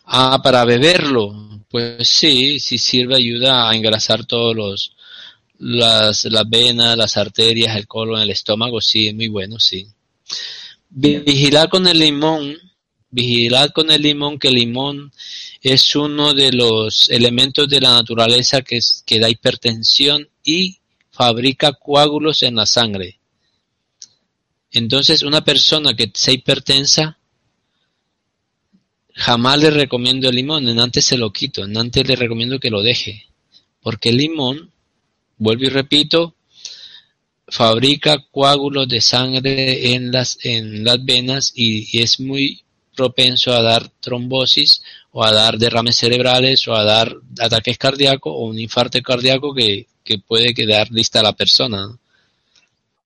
Ah, para beberlo, pues sí, sí sirve, ayuda a engrasar todos los, las, las venas, las arterias, el colon, el estómago, sí, es muy bueno, sí. Vigilar con el limón, vigilar con el limón, que el limón es uno de los elementos de la naturaleza que, da hipertensión y fabrica coágulos en la sangre. Entonces, una persona que sea hipertensa, jamás le recomiendo el limón, en antes se lo quito, en antes le recomiendo que lo deje, porque el limón, vuelvo y repito, fabrica coágulos de sangre en las, en las venas y es muy propenso a dar trombosis o a dar derrames cerebrales o a dar ataques cardíacos o un infarto cardíaco que, puede quedar lista la persona.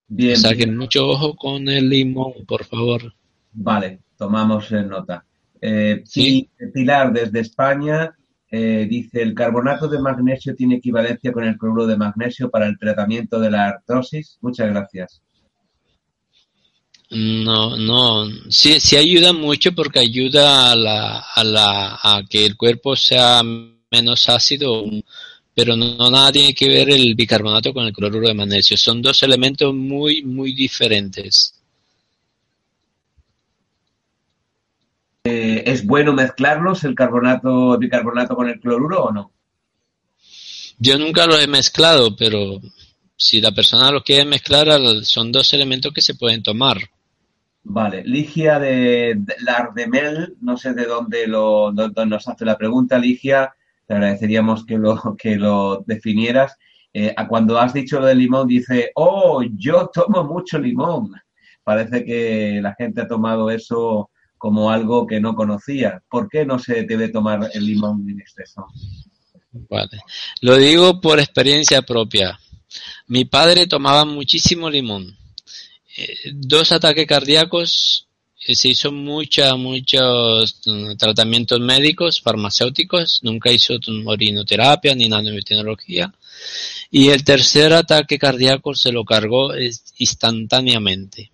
Bien, o sea que mucho ojo con el limón, por favor. Vale, tomamos nota. Eh, ¿Sí? Pilar, desde España, eh, dice, ¿el carbonato de magnesio tiene equivalencia con el cloruro de magnesio para el tratamiento de la artrosis? Muchas gracias. No, no, sí, sí ayuda mucho porque ayuda a, la, a, la, a que el cuerpo sea menos ácido, pero no, nada tiene que ver el bicarbonato con el cloruro de magnesio. Son dos elementos muy, muy diferentes. Eh, ¿Es bueno mezclarlos, el carbonato, bicarbonato con el cloruro o no? Yo nunca lo he mezclado, pero si la persona lo quiere mezclar, son dos elementos que se pueden tomar. Vale, Ligia de Lardemel, no sé de dónde, lo, nos hace la pregunta, Ligia, te agradeceríamos que lo, que lo definieras. Eh, cuando has dicho lo del limón, dice, oh, yo tomo mucho limón. Parece que la gente ha tomado eso como algo que no conocía. ¿Por qué no se debe tomar el limón en exceso? Vale, lo digo por experiencia propia. Mi padre tomaba muchísimo limón. Eh, dos ataques cardíacos, eh, se hizo mucha, muchos mm, tratamientos médicos, farmacéuticos, nunca hizo orinoterapia ni nanotecnología. Y el tercer ataque cardíaco se lo cargó instantáneamente.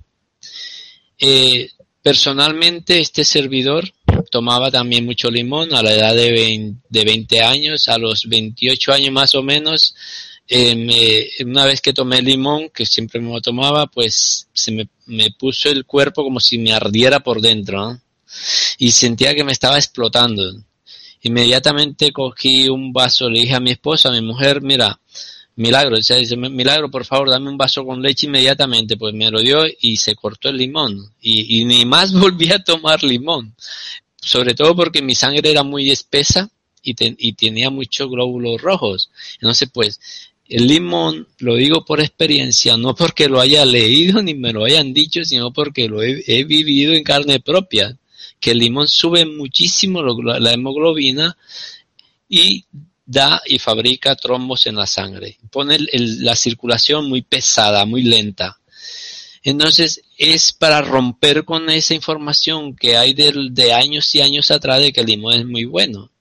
Eh, personalmente, este servidor tomaba también mucho limón a la edad de 20, de 20 años, a los 28 años más o menos, eh, una vez que tomé limón, que siempre me lo tomaba, pues se me, puso el cuerpo como si me ardiera por dentro, Y sentía que me estaba explotando. Inmediatamente cogí un vaso, le dije a mi esposa, a mi mujer, mira, milagro, dice, milagro, por favor, dame un vaso con leche inmediatamente, pues me lo dio y se cortó el limón. Y, y ni más (laughs) volví a tomar limón. Sobre todo porque mi sangre era muy espesa y, y tenía muchos glóbulos rojos. Entonces, pues, limón, lo digo por experiencia, no porque lo haya leído (laughs) ni me lo hayan dicho, sino porque lo he, vivido en carne propia, que el limón sube muchísimo la hemoglobina y da y fabrica trombos en la sangre, pone la circulación muy pesada, muy lenta. Entonces es para romper con esa información que hay de años y años atrás de que el limón es muy bueno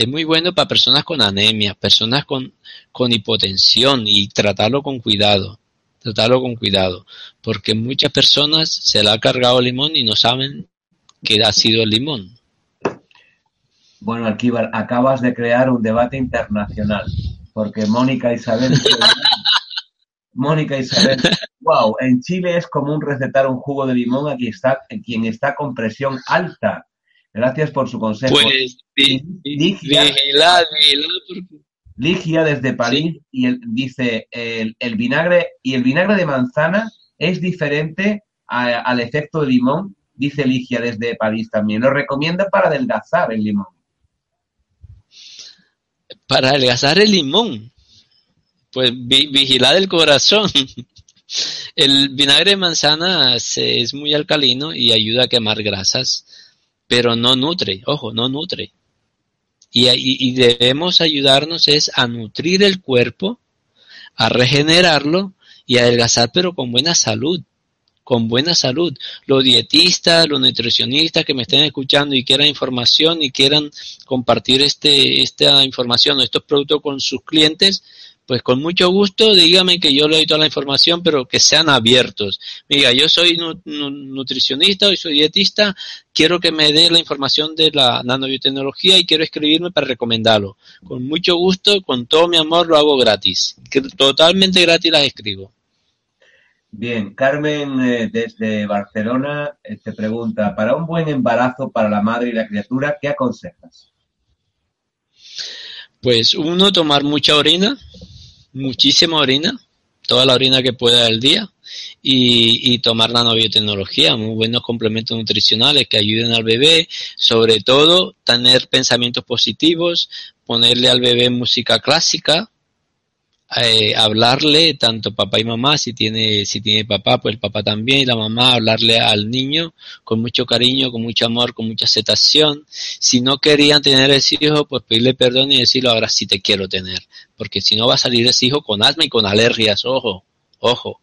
es muy bueno para personas con anemia, personas con, con hipotensión y tratarlo con cuidado, tratarlo con cuidado, porque muchas personas se le ha cargado el limón y no saben que ha sido el limón. Bueno, Alquíbar, acabas de crear un debate internacional, porque Mónica Isabel... (laughs) Mónica Isabel, wow, en Chile es común recetar un jugo de limón a quien está, quien está con presión alta Gracias por su consejo. Pues, Ligia, Ligia desde París y dice el, vinagre y el vinagre de manzana es diferente al efecto de limón, dice Ligia desde París también. Lo recomienda para adelgazar el limón. Para adelgazar el limón. Pues vigilar el corazón. (laughs) El vinagre de manzana es muy alcalino y ayuda a quemar grasas pero no nutre, ojo, no nutre. Y, debemos ayudarnos es a nutrir el cuerpo, a regenerarlo y adelgazar, pero con buena salud, con buena salud. Los dietistas, los nutricionistas que me estén escuchando y quieran información y quieran compartir este, esta información o estos productos con sus clientes, pues con mucho gusto dígame que yo le doy toda la información, pero que sean abiertos. Mira, yo soy nutricionista, o soy dietista, quiero que me dé la información de la nanobiotecnología y quiero escribirme para recomendarlo. Con mucho gusto, con todo mi amor, lo hago gratis. Totalmente gratis las escribo. Bien, Carmen eh, desde Barcelona eh, te pregunta, para un buen embarazo para la madre y la criatura, ¿qué aconsejas? Pues uno, tomar mucha orina, muchísima orina, toda la orina que pueda al día, y, y tomar nanobiotecnología, muy buenos complementos nutricionales que ayuden al bebé, sobre todo tener pensamientos positivos, ponerle al bebé música clásica, eh, hablarle tanto papá y mamá, si tiene, si tiene papá, pues el papá también, y la mamá hablarle al niño con mucho cariño, con mucho amor, con mucha aceptación. Si no querían tener ese hijo, pues pedirle perdón y decirlo ahora sí te quiero tener, porque si no va a salir ese hijo con asma y con alergias, ojo, ojo.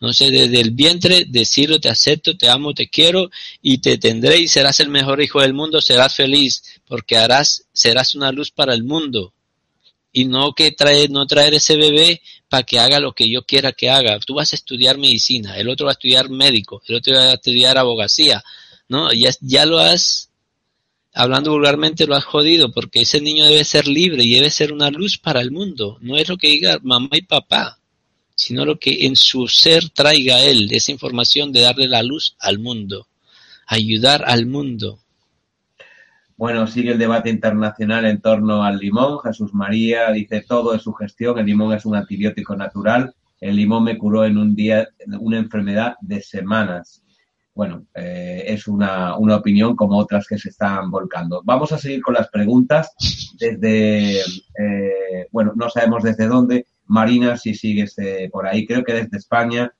Entonces, desde el vientre, decirlo, te acepto, te amo, te quiero y te tendré y serás el mejor hijo del mundo, serás feliz, porque harás, serás una luz para el mundo y no que traer, no traer ese bebé para que haga lo que yo quiera que haga. Tú vas a estudiar medicina, el otro va a estudiar médico, el otro va a estudiar abogacía, ¿no? Ya, ya lo has, hablando vulgarmente, lo has jodido, porque ese niño debe ser libre y debe ser una luz para el mundo. No es lo que diga mamá y papá, sino lo que en su ser traiga él, esa información de darle la luz al mundo, ayudar al mundo. Bueno, sigue el debate internacional en torno al limón. Jesús María dice, todo es su gestión, el limón es un antibiótico natural, el limón me curó en un día una enfermedad de semanas. bueno, eh, es una, una, opinión como otras que se están volcando. Vamos a seguir con las preguntas desde, eh, bueno, no sabemos desde dónde. Marina, si sigues eh, por ahí, creo que desde España,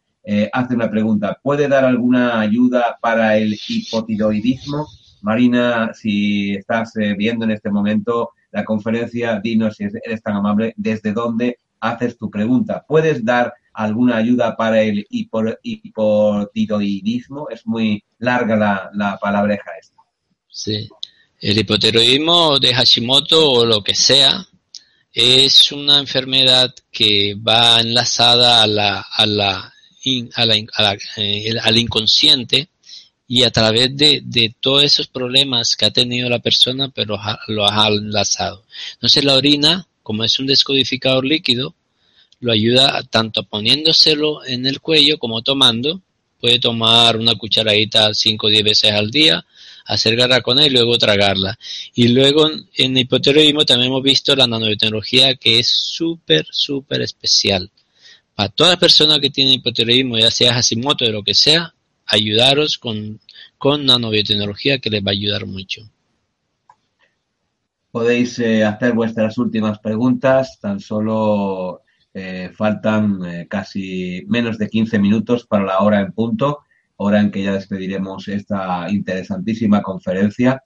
hace una pregunta. ¿Puede dar alguna ayuda para el hipotiroidismo? Marina, si estás viendo en este momento la conferencia, dinos si eres tan amable, desde dónde haces tu pregunta. ¿Puedes dar alguna ayuda para el hipotiroidismo? Es muy larga la, la palabreja esta. Sí. El hipotiroidismo de Hashimoto o lo que sea es una enfermedad que va enlazada a la, a la, eh, al inconsciente y a través de, de, todos esos problemas que ha tenido la persona, pero lo ha enlazado. Entonces la orina, como es un descodificador líquido, lo ayuda tanto poniéndoselo en el cuello como tomando. Puede tomar una cucharadita 5 o 10 veces al día, hacer garra con él y luego tragarla. Y luego en hipotiroidismo también hemos visto la nanotecnología que es súper, súper especial. Para toda persona que tiene hipotiroidismo, ya sea Hashimoto o lo que sea, ayudaros con, con nanobiotecnología que les va a ayudar mucho. Podéis eh, hacer vuestras últimas preguntas, tan solo eh, faltan eh, casi menos de 15 minutos para la hora en punto, hora en que ya despediremos esta interesantísima conferencia.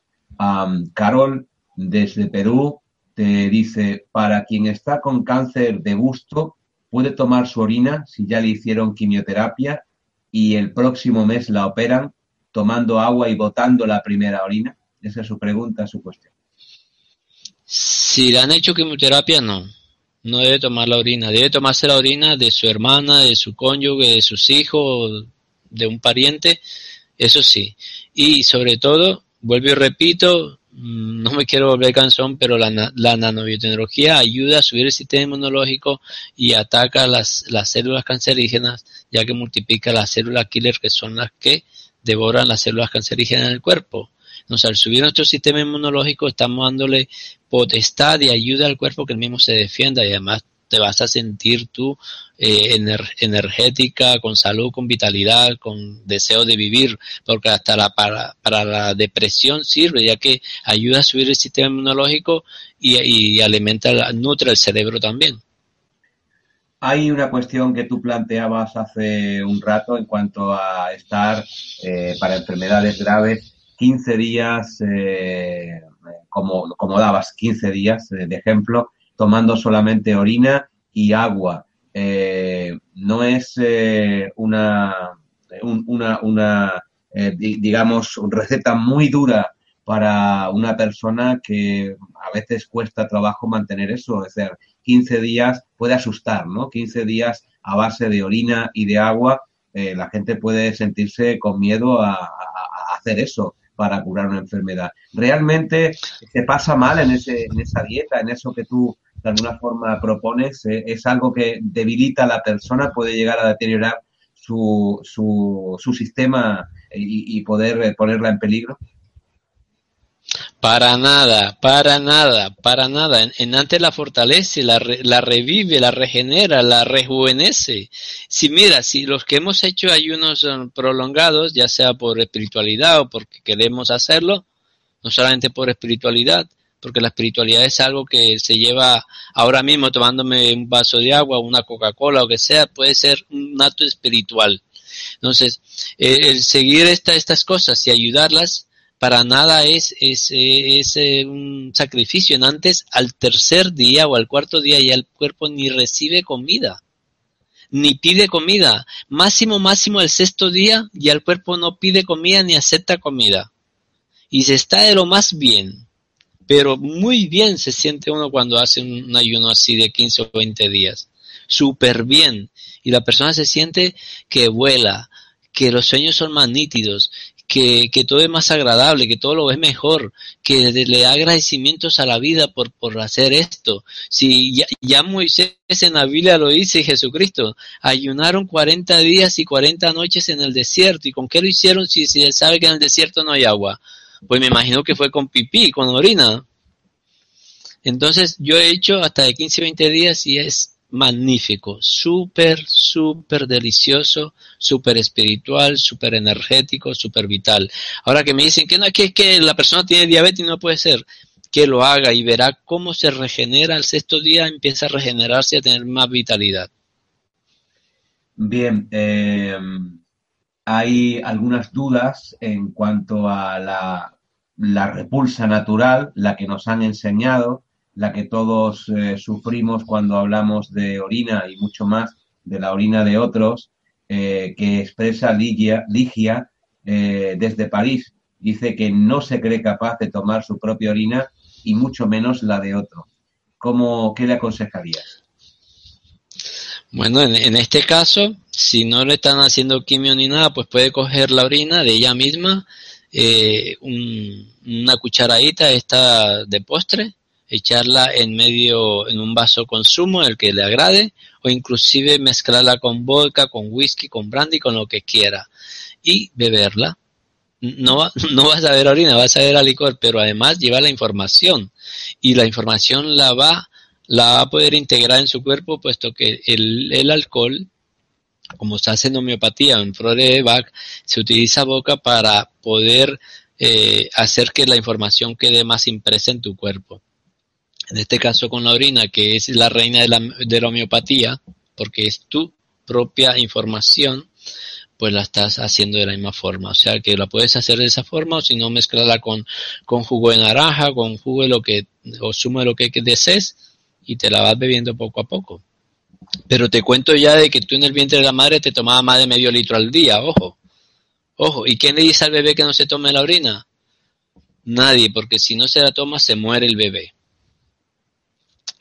Carol, desde Perú, te dice, para quien está con cáncer de busto, puede tomar su orina si ya le hicieron quimioterapia y el próximo mes la operan tomando agua y botando la primera orina. Esa es su pregunta, su cuestión. Si le han hecho quimioterapia, no no debe tomar la orina, debe tomarse la orina de su hermana, de su cónyuge, de sus hijos, de un pariente, eso sí. Y sobre todo, vuelvo y repito, no me quiero volver cansón, pero la, la nanobiotecnología ayuda a subir el sistema inmunológico y ataca las, las células cancerígenas, ya que multiplica las células killer que son las que devoran las células cancerígenas en el cuerpo. Entonces, al subir nuestro sistema inmunológico, estamos dándole potestad y ayuda al cuerpo que el mismo se defienda y además te vas a sentir tú eh, energética, con salud, con vitalidad, con deseo de vivir, porque hasta la, para, para la depresión sirve, ya que ayuda a subir el sistema inmunológico y, alimenta, nutre el cerebro también. Hay una cuestión que tú planteabas hace un rato en cuanto a estar eh, para enfermedades graves 15 días eh, como, como dabas 15 días eh, de ejemplo, tomando solamente orina y agua. Eh, no es eh, una, una, una digamos, receta muy dura para una persona que a veces cuesta trabajo mantener eso. Es decir, 15 días puede asustar, ¿no? 15 días a base de orina y de agua, la gente puede sentirse con miedo a hacer eso para curar una enfermedad. ¿Realmente se pasa mal en, ese, en esa dieta, en eso que tú de alguna forma propones? ¿Eh? ¿Es algo que debilita a la persona, puede llegar a deteriorar su, su, su sistema y, y poder ponerla en peligro? Para nada, para nada, para nada. En, antes la fortalece, la, la, revive, la regenera, la rejuvenece. Si mira, si los que hemos hecho ayunos prolongados, ya sea por espiritualidad o porque queremos hacerlo, no solamente por espiritualidad, porque la espiritualidad es algo que se lleva ahora mismo tomándome un vaso de agua, una Coca-Cola o que sea, puede ser un acto espiritual. Entonces, eh, el seguir esta, estas cosas y ayudarlas, para nada es, es, es, eh, un sacrificio. En antes, al tercer día o al cuarto día ya el cuerpo ni recibe comida, ni pide comida. Máximo, máximo el sexto día ya el cuerpo no pide comida ni acepta comida. Y se está de lo más bien. Pero muy bien se siente uno cuando hace un ayuno así de 15 o 20 días. Súper bien. Y la persona se siente que vuela, que los sueños son más nítidos, que, que, todo es más agradable, que todo lo ves mejor, que le da agradecimientos a la vida por, por hacer esto. Si ya, ya, Moisés en la Biblia lo dice Jesucristo, ayunaron 40 días y 40 noches en el desierto. ¿Y con qué lo hicieron si, él sabe que en el desierto no hay agua? Pues me imagino que fue con pipí, con orina. Entonces yo he hecho hasta de 15, 20 días y es magnífico, súper, súper delicioso, súper espiritual, súper energético, súper vital. Ahora que me dicen que no, que, que la persona tiene diabetes no puede ser, que lo haga y verá cómo se regenera al sexto día, empieza a regenerarse y a tener más vitalidad. Bien, eh, hay algunas dudas en cuanto a la, repulsa natural, la que nos han enseñado, la que todos eh, sufrimos cuando hablamos de orina y mucho más de la orina de otros, eh, que expresa Ligia, Ligia desde París. Dice que no se cree capaz de tomar su propia orina y mucho menos la de otro. ¿Cómo, ¿Qué le aconsejarías? Bueno, en, este caso, si no le están haciendo quimio ni nada, pues puede coger la orina de ella misma, eh, una cucharadita esta de postre, echarla en medio, en un vaso con zumo, el que le agrade, o inclusive mezclarla con vodka, con whisky, con brandy, con lo que quiera, y beberla. No, (laughs) no vas a ver orina, vas a ver a licor, pero además lleva la información y la información la va, la va a poder integrar en su cuerpo, puesto que el, el alcohol, como se hace en homeopatía, en flores de Bach, se utiliza boca para poder eh, hacer que la información quede más impresa en tu cuerpo. En este caso con la orina, que es la reina de la, de la homeopatía, porque es tu propia información, pues la estás haciendo de la misma forma. O sea que la puedes hacer de esa forma o si no mezclarla con, con jugo de naranja, con jugo de lo que, o zumo de lo que desees y te la vas bebiendo poco a poco. Pero te cuento ya de que tú en el vientre de la madre te tomabas más de medio litro al día, ojo. Ojo, ¿y quién le dice al bebé que no se tome la orina? Nadie, porque si no se la toma se muere el bebé.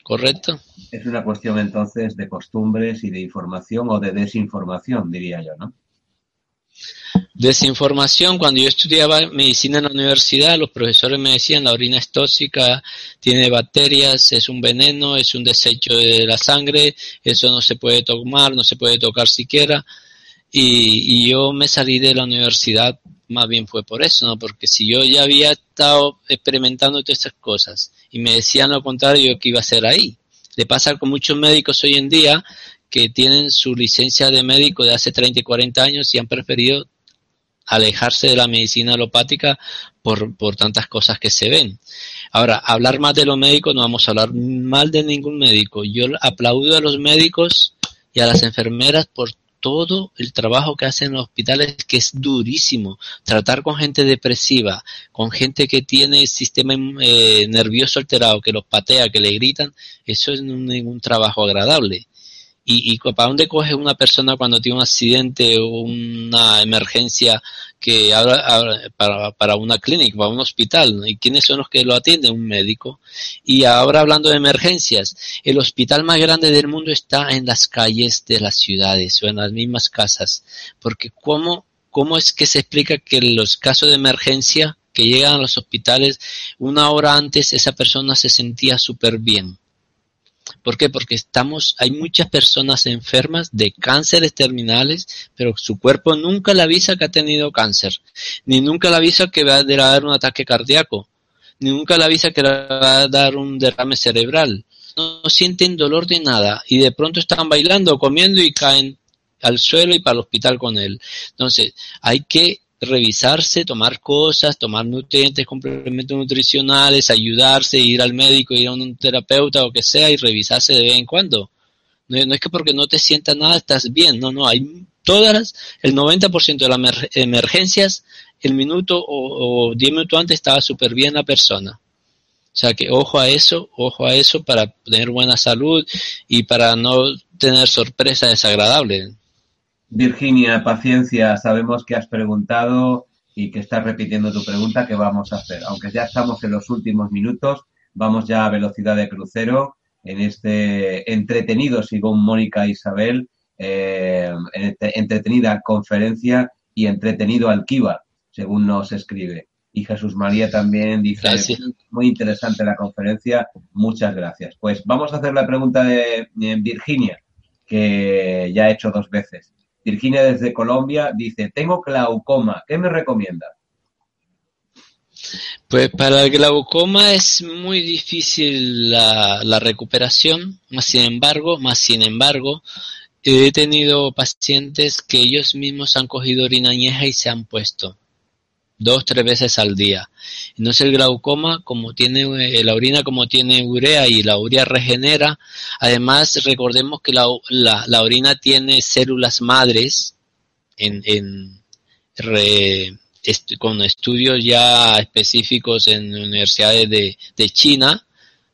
¿Correcto? Es una cuestión entonces de costumbres y de información o de desinformación, diría yo, ¿no? Desinformación, cuando yo estudiaba medicina en la universidad, los profesores me decían la orina es tóxica, tiene bacterias, es un veneno, es un desecho de la sangre, eso no se puede tomar, no se puede tocar siquiera. Y, y yo me salí de la universidad, más bien fue por eso, ¿no? Porque si yo ya había estado experimentando todas estas cosas y me decían lo contrario, que iba a ser ahí. Le pasa con muchos médicos hoy en día que tienen su licencia de médico de hace 30 y 40 años y han preferido alejarse de la medicina alopática por, por tantas cosas que se ven. Ahora, hablar más de los médicos, no vamos a hablar mal de ningún médico. Yo aplaudo a los médicos y a las enfermeras por todo el trabajo que hacen en los hospitales, que es durísimo. Tratar con gente depresiva, con gente que tiene el sistema eh, nervioso alterado, que los patea, que le gritan, eso es ningún trabajo agradable. ¿Y, para dónde coge una persona cuando tiene un accidente o una emergencia que para, para una clínica, para un hospital? ¿Y quiénes son los que lo atienden? Un médico. Y ahora hablando de emergencias, el hospital más grande del mundo está en las calles de las ciudades o en las mismas casas. Porque ¿cómo, cómo es que se explica que los casos de emergencia que llegan a los hospitales, una hora antes esa persona se sentía súper bien? ¿Por qué? Porque estamos, hay muchas personas enfermas de cánceres terminales, pero su cuerpo nunca le avisa que ha tenido cáncer, ni nunca le avisa que va a dar un ataque cardíaco, ni nunca le avisa que va a dar un derrame cerebral. No, sienten dolor de nada y de pronto están bailando, comiendo y caen al suelo y para el hospital con él. Entonces, hay que revisarse, tomar cosas, tomar nutrientes, complementos nutricionales, ayudarse, ir al médico, ir a un terapeuta o que sea y revisarse de vez en cuando. No, es que porque no te sientas nada estás bien, no, no, hay todas, el 90% de las emergencias, el minuto o, 10 minutos antes estaba súper bien la persona. O sea que ojo a eso, ojo a eso para tener buena salud y para no tener sorpresas desagradables. Virginia, paciencia, sabemos que has preguntado y que estás repitiendo tu pregunta, ¿qué vamos a hacer? Aunque ya estamos en los últimos minutos, vamos ya a velocidad de crucero en este entretenido, según Mónica Isabel, eh, entretenida conferencia y entretenido alquiva, según nos escribe. Y Jesús María también dice, muy interesante la conferencia, muchas gracias. Pues vamos a hacer la pregunta de Virginia, que ya he hecho dos veces. Virginia desde Colombia dice, tengo glaucoma, ¿qué me recomienda? Pues para el glaucoma es muy difícil la, recuperación, más sin embargo, más sin embargo, he tenido pacientes que ellos mismos han cogido orina añeja y se han puesto dos, tres veces al día. Entonces el glaucoma, como tiene eh, la orina, como tiene urea y la urea regenera, además recordemos que la, la, orina tiene células madres en, en con estudios ya específicos en universidades de, de China,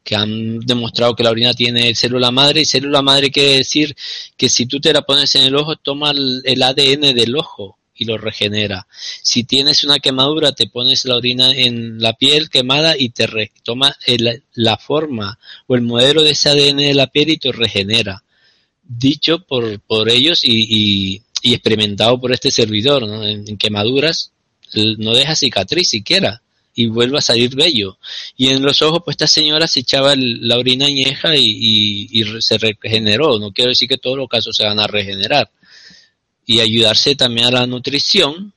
que han demostrado que la orina tiene célula madre y célula madre quiere decir que si tú te la pones en el ojo toma el ADN del ojo y lo regenera. Si tienes una quemadura, te pones la orina en la piel quemada y te toma la forma o el modelo de ese ADN de la piel y te regenera. Dicho por, por ellos y, y, experimentado por este servidor, en, quemaduras no deja cicatriz siquiera y vuelve a salir bello. Y en los ojos, pues esta señora se echaba la orina añeja y, y, se regeneró. No quiero decir que todos los casos se van a regenerar, y ayudarse también a la nutrición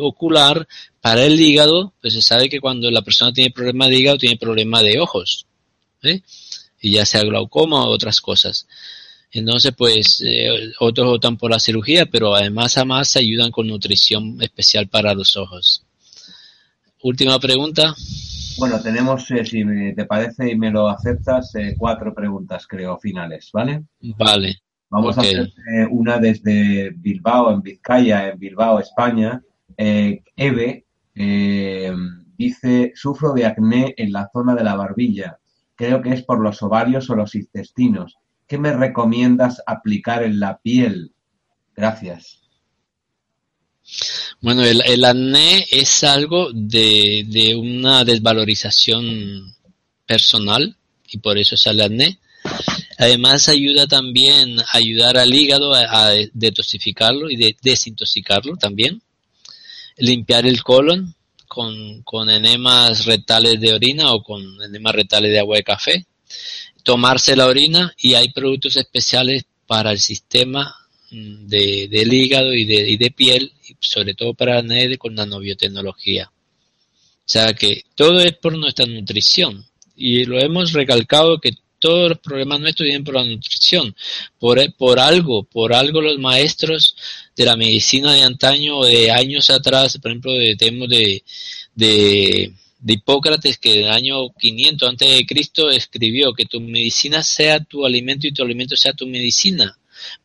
ocular para el hígado, pues se sabe que cuando la persona tiene problema de hígado tiene problema de ojos, ¿eh? y ya sea glaucoma o otras cosas. Entonces, pues eh, otros optan por la cirugía, pero además a más ayudan con nutrición especial para los ojos. Última pregunta. Bueno, tenemos, eh, si te parece y me lo aceptas, cuatro preguntas, creo, finales, ¿vale? Vale. Vamos a hacer una desde Bilbao, en Vizcaya, en Bilbao, España. Eh, Eve eh, dice, sufro de acné en la zona de la barbilla. Creo que es por los ovarios o los intestinos. ¿Qué me recomiendas aplicar en la piel? Gracias. Bueno, el, acné es algo de, de, una desvalorización personal y por eso sale acné. Además ayuda también a ayudar al hígado a, detoxificarlo y desintoxicarlo también. Limpiar el colon con, con enemas retales de orina o con enemas retales de agua de café. Tomarse la orina y hay productos especiales para el sistema mm, de, del hígado y de, y de piel, sobre todo para NED con nanobiotecnología. O sea que todo es por nuestra nutrición. Y lo hemos recalcado que todos los problemas nuestros vienen por la nutrición. Por, por algo, por algo los maestros de la medicina de antaño o de años atrás, por ejemplo, de, tenemos de, de, Hipócrates que en el año 500 antes de Cristo escribió que tu medicina sea tu alimento y tu alimento sea tu medicina.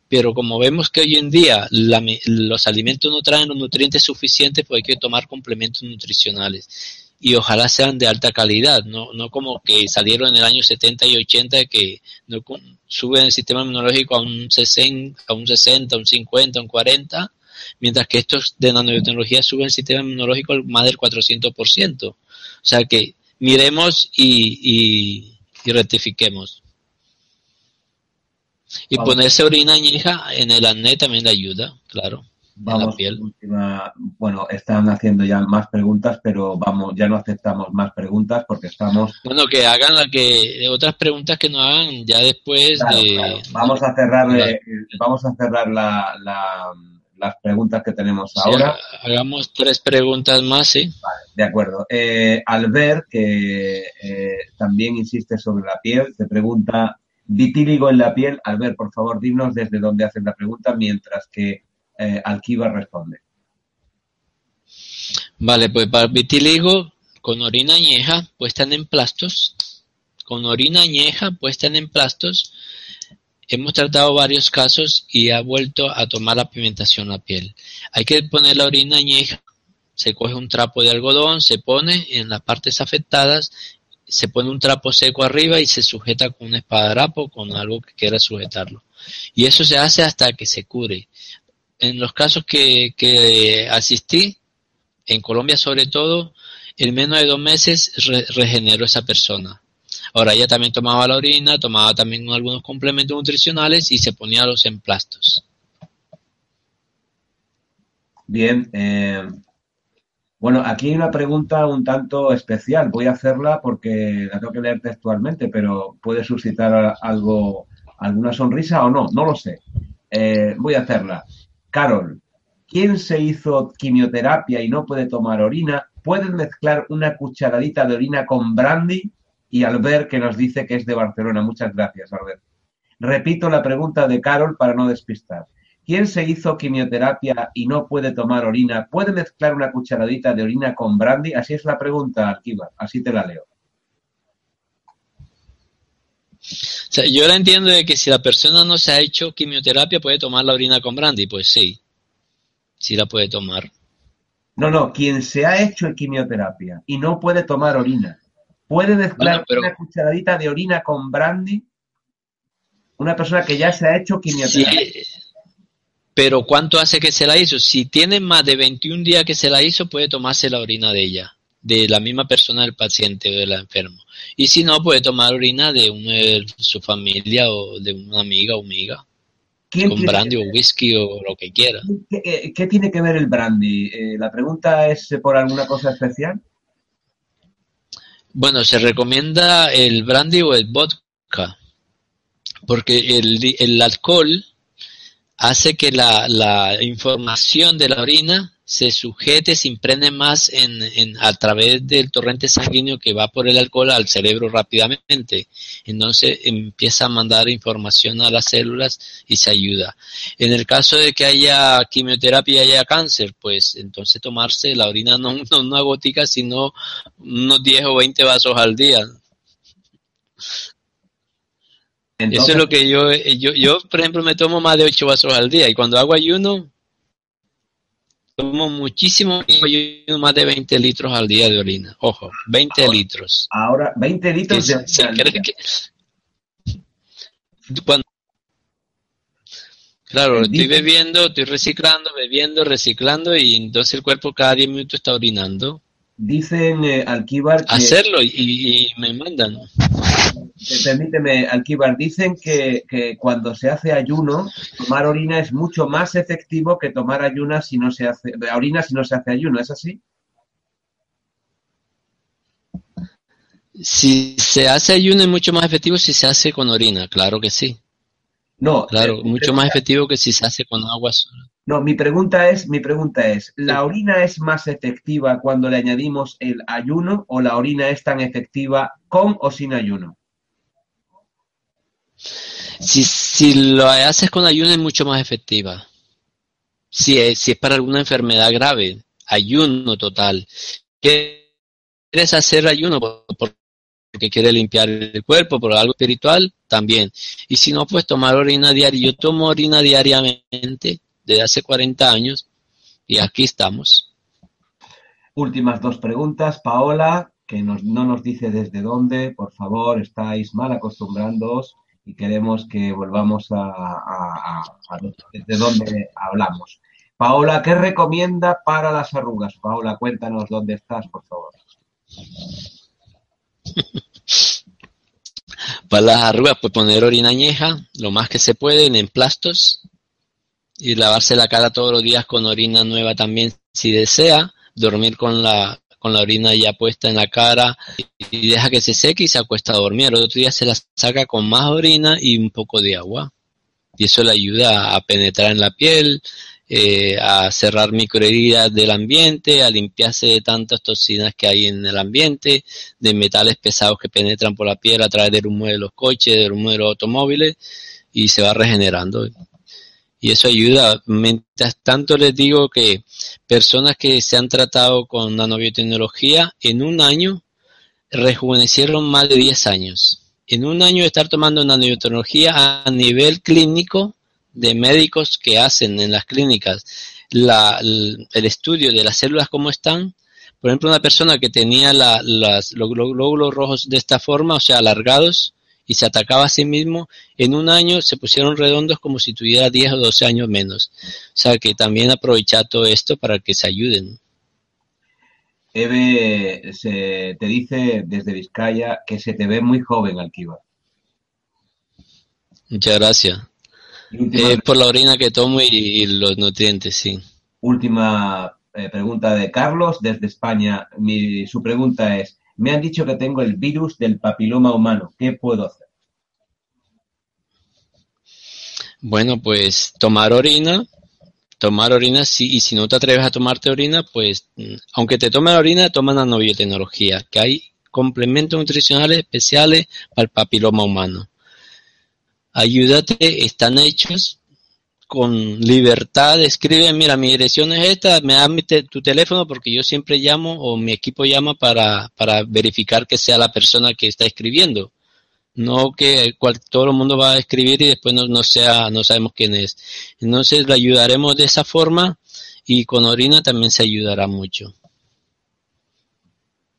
Pero como vemos que hoy en día los alimentos no traen los nutrientes suficientes, pues hay que tomar complementos nutricionales y ojalá sean de alta calidad, no, no como que salieron en el año 70 y 80 que no suben el sistema inmunológico a un 60, a un 60, un 50, un 40, mientras que estos de nanotecnología suben el sistema inmunológico más del 400%. O sea que miremos y, y, rectifiquemos. Y ponerse orina añeja en el acné también le ayuda, claro. Vamos, última, bueno, están haciendo ya más preguntas, pero vamos, ya no aceptamos más preguntas porque estamos. Bueno, que hagan la que otras preguntas que no hagan ya después de. Vamos a cerrar, vamos a cerrar la, las preguntas que tenemos ahora. Hagamos tres preguntas más, sí. Vale, de acuerdo. Eh, Albert, que eh, también insiste sobre la piel, te pregunta vitíligo en la piel. Albert, por favor, dinos desde dónde hacen la pregunta, mientras que eh, responde. Vale, pues para vitiligo con orina añeja puesta en emplastos, con orina añeja puesta en emplastos, hemos tratado varios casos y ha vuelto a tomar la pigmentación la piel. Hay que poner la orina añeja, se coge un trapo de algodón, se pone en las partes afectadas, se pone un trapo seco arriba y se sujeta con un espadadrapo, con algo que quiera sujetarlo. Y eso se hace hasta que se cure en los casos que, asistí, en Colombia sobre todo, en menos de dos meses regeneró esa persona. Ahora ella también tomaba la orina, tomaba también algunos complementos nutricionales y se ponía los emplastos. Bien, eh, bueno, aquí hay una pregunta un tanto especial. Voy a hacerla porque la tengo que leer textualmente, pero puede suscitar algo, alguna sonrisa o no, no lo sé. Eh, voy a hacerla. Carol, ¿quién se hizo quimioterapia y no puede tomar orina? ¿pueden mezclar una cucharadita de orina con brandy? Y Albert que nos dice que es de Barcelona. Muchas gracias, Albert. Repito la pregunta de Carol para no despistar. ¿Quién se hizo quimioterapia y no puede tomar orina? ¿Puede mezclar una cucharadita de orina con brandy? Así es la pregunta, Alquiva. Así te la leo. Yo la entiendo de que si la persona no se ha hecho quimioterapia, puede tomar la orina con brandy. Pues sí, sí la puede tomar. No, no, quien se ha hecho quimioterapia y no puede tomar orina, ¿puede mezclar una cucharadita de orina con brandy? Una persona que ya se ha hecho quimioterapia. Sí pero ¿cuánto hace que se la hizo? Si tiene más de 21 días que se la hizo, puede tomarse la orina de ella, de la misma persona del paciente o del enfermo. Y si no, puede tomar orina de, uno de su familia o de una amiga o amiga. Con brandy o whisky o lo que quiera. ¿Qué, eh, tiene que ver el brandy? Eh, ¿La pregunta es por alguna cosa especial? Bueno, se recomienda el brandy o el vodka, porque el, el alcohol hace que la, la información de la orina se sujete, se impregne más en, en, a través del torrente sanguíneo que va por el alcohol al cerebro rápidamente. Entonces empieza a mandar información a las células y se ayuda. En el caso de que haya quimioterapia y haya cáncer, pues entonces tomarse la orina no, (laughs) no una gotica, sino unos 10 o 20 vasos al día. Eso es lo que yo, yo, yo, por ejemplo, me tomo más de 8 vasos al día y cuando hago ayuno, tomo muchísimo más de 20 litros al día de orina. Ojo, 20 litros. Ahora, 20 litros de orina. claro, estoy bebiendo, estoy reciclando, bebiendo, reciclando y entonces el cuerpo cada 10 minutos está orinando. Dicen eh, Alquíbar que... Hacerlo y, me mandan. Eh, permíteme, Alquíbar, dicen que, cuando se hace ayuno, tomar orina es mucho más efectivo que tomar ayuna si no se hace, orina si no se hace ayuno, ¿es así? Si se hace ayuno es mucho más efectivo si se hace con orina, claro que sí. No, claro, eh, mucho más efectivo que si se hace con agua sola. No, mi pregunta es, mi pregunta es, ¿la orina es más efectiva cuando le añadimos el ayuno o la orina es tan efectiva con o sin ayuno? Si, si lo haces con ayuno es mucho más efectiva. Si es, si es para alguna enfermedad grave, ayuno total. ¿Quieres hacer ayuno porque quiere limpiar el cuerpo, por algo espiritual? También. Y si no, pues tomar orina diaria. Yo tomo orina diariamente desde hace 40 años y aquí estamos. Últimas dos preguntas. Paola, que no nos dice desde dónde, por favor, estáis mal acostumbrándoos y queremos que volvamos a, a, desde dónde hablamos. Paola, ¿qué recomienda para las arrugas? Paola, cuéntanos dónde estás, por favor. (laughs) Para las arrugas, pues poner orina añeja, lo más que se puede, en emplastos, y lavarse la cara todos los días con orina nueva también si desea, dormir con la, con la orina ya puesta en la cara y deja que se seque y se acuesta a dormir. El otro día se la saca con más orina y un poco de agua. Y eso le ayuda a penetrar en la piel, eh, a cerrar microheridas del ambiente, a limpiarse de tantas toxinas que hay en el ambiente, de metales pesados que penetran por la piel a través del humo de los coches, del humo de los automóviles y se va regenerando y eso ayuda. Mientras tanto les digo que personas que se han tratado con nanobiotecnología en un año rejuvenecieron más de 10 años. En un año estar tomando nanobiotecnología a nivel clínico de médicos que hacen en las clínicas el, estudio de las células como están, por ejemplo, una persona que tenía los glóbulos rojos de esta forma, o sea, alargados, y se atacaba a sí mismo, en un año se pusieron redondos como si tuviera 10 o 12 años menos. O sea que también aprovecha todo esto para que se ayuden. Eve se te dice desde Vizcaya que se te ve muy joven, Alquiva. Muchas gracias. Es por la orina que tomo y, los nutrientes, sí. Última eh, pregunta de Carlos desde España. Mi, su pregunta es, me han dicho que tengo el virus del papiloma humano. ¿Qué puedo hacer? Bueno, pues tomar orina, tomar orina si, y si no te atreves a tomarte orina, pues mm, aunque te tome la orina, toma nanobiotecnología, que hay complementos nutricionales especiales para el papiloma humano. Ayúdate, están hechos con libertad, escribe, mira, mi dirección es esta, me da tu teléfono porque yo siempre llamo o mi equipo llama para, para verificar que sea la persona que está escribiendo. No que todo el mundo va a escribir y después no, no, sea, no sabemos quién es. Entonces le ayudaremos de esa forma y con orina también se ayudará mucho.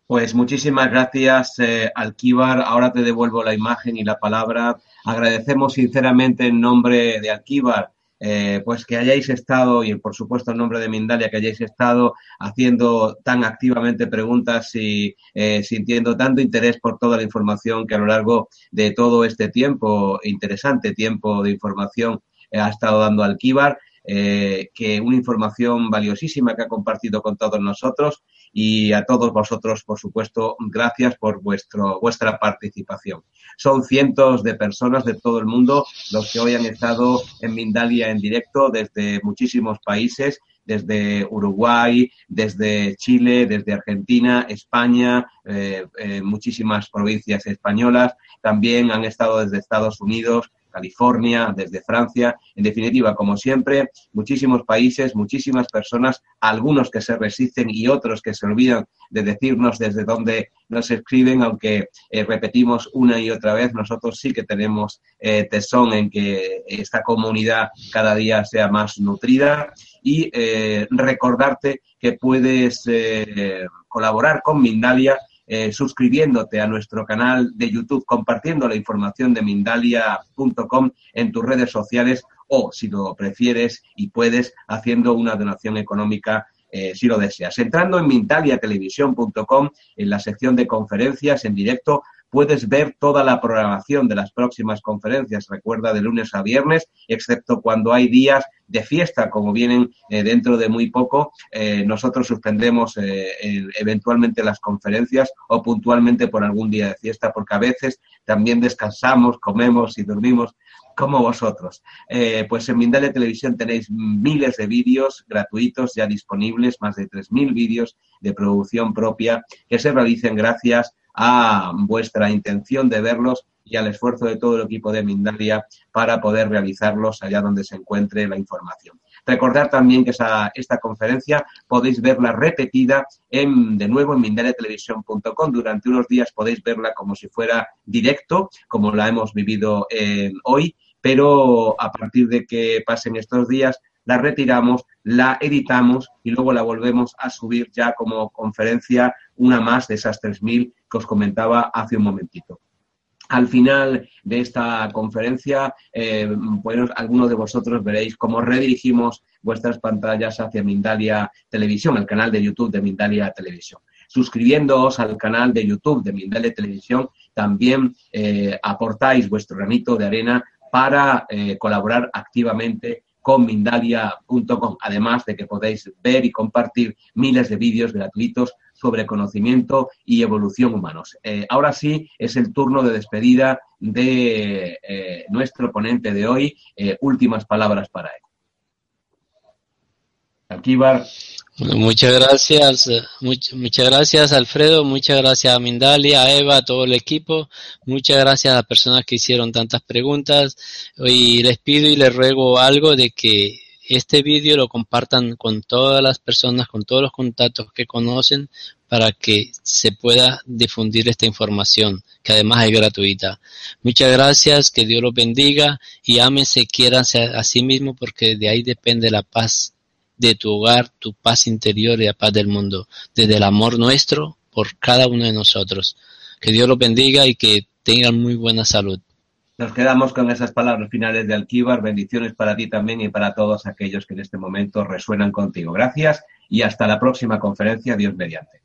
Pues muchísimas gracias, eh, Alquíbar. Ahora te devuelvo la imagen y la palabra. Agradecemos sinceramente en nombre de Alquíbar eh, pues que hayáis estado, y por supuesto en nombre de Mindalia, que hayáis estado haciendo tan activamente preguntas y eh, sintiendo tanto interés por toda la información que a lo largo de todo este tiempo, interesante tiempo de información, eh, ha estado dando Alquíbar. que una información valiosísima que ha compartido con todos nosotros y a todos vosotros, por supuesto, gracias por vuestro, vuestra participación. Son cientos de personas de todo el mundo los que hoy han estado en Mindalia en directo desde muchísimos países desde Uruguay, desde Chile, desde Argentina, España, eh, eh, muchísimas provincias españolas. También han estado desde Estados Unidos, California, desde Francia. En definitiva, como siempre, muchísimos países, muchísimas personas, algunos que se resisten y otros que se olvidan de decirnos desde dónde nos escriben, aunque eh, repetimos una y otra vez, nosotros sí que tenemos eh, tesón en que esta comunidad cada día sea más nutrida y eh, recordarte que puedes colaborar con Mindalia eh, suscribiéndote a nuestro canal de YouTube, compartiendo la información de Mindalia.com en tus redes sociales o, si lo prefieres y puedes, haciendo una donación económica eh, si lo deseas. Entrando en mindaliatelevisión.com, en la sección de conferencias en directo, puedes ver toda la programación de las próximas conferencias, recuerda, de lunes a viernes, excepto cuando hay días de fiesta, como vienen eh, dentro de muy poco, eh, nosotros suspendemos eventualmente las conferencias o puntualmente por algún día de fiesta, porque a veces también descansamos, comemos y dormimos como vosotros. pues en Mindalia Televisión tenéis miles de vídeos gratuitos ya disponibles, más de 3.000 vídeos de producción propia que se realicen gracias a vuestra intención de verlos y al esfuerzo de todo el equipo de Mindalia para poder realizarlos allá donde se encuentre la información. Recordar también que esta conferencia podéis verla repetida en, de nuevo en mindaliatelevisión.com. Durante unos días podéis verla como si fuera directo, como la hemos vivido eh, hoy, pero a partir de que pasen estos días la retiramos, la editamos y luego la volvemos a subir ya como conferencia, una más de esas 3.000 que os comentaba hace un momentito. Al final de esta conferencia, eh, bueno, algunos de vosotros veréis cómo redirigimos vuestras pantallas hacia Mindalia Televisión, el canal de YouTube de Mindalia Televisión. Suscribiéndoos al canal de YouTube de Mindalia Televisión, también eh, aportáis vuestro granito de arena para eh, colaborar activamente con Mindalia.com, además de que podéis ver y compartir miles de vídeos gratuitos sobre conocimiento y evolución humanos. Eh, ahora sí es el turno de despedida de eh, nuestro ponente de hoy. Últimas palabras para él. Alquíbar. Muchas gracias, muchas gracias Alfredo, muchas gracias a Mindalia, a Eva, a todo el equipo, muchas gracias a las personas que hicieron tantas preguntas y les pido y les ruego algo de que este vídeo lo compartan con todas las personas, con todos los contactos que conocen para que se pueda difundir esta información, que además es gratuita. Muchas gracias, que Dios los bendiga y ámense, quiéranse a sí mismo porque de ahí depende la paz de tu hogar, tu paz interior y la paz del mundo, desde el amor nuestro por cada uno de nosotros. Que Dios los bendiga y que tengan muy buena salud. Nos quedamos con esas palabras finales de Alquíbar. Bendiciones para ti también y para todos aquellos que en este momento resuenan contigo. Gracias y hasta la próxima conferencia. Dios mediante.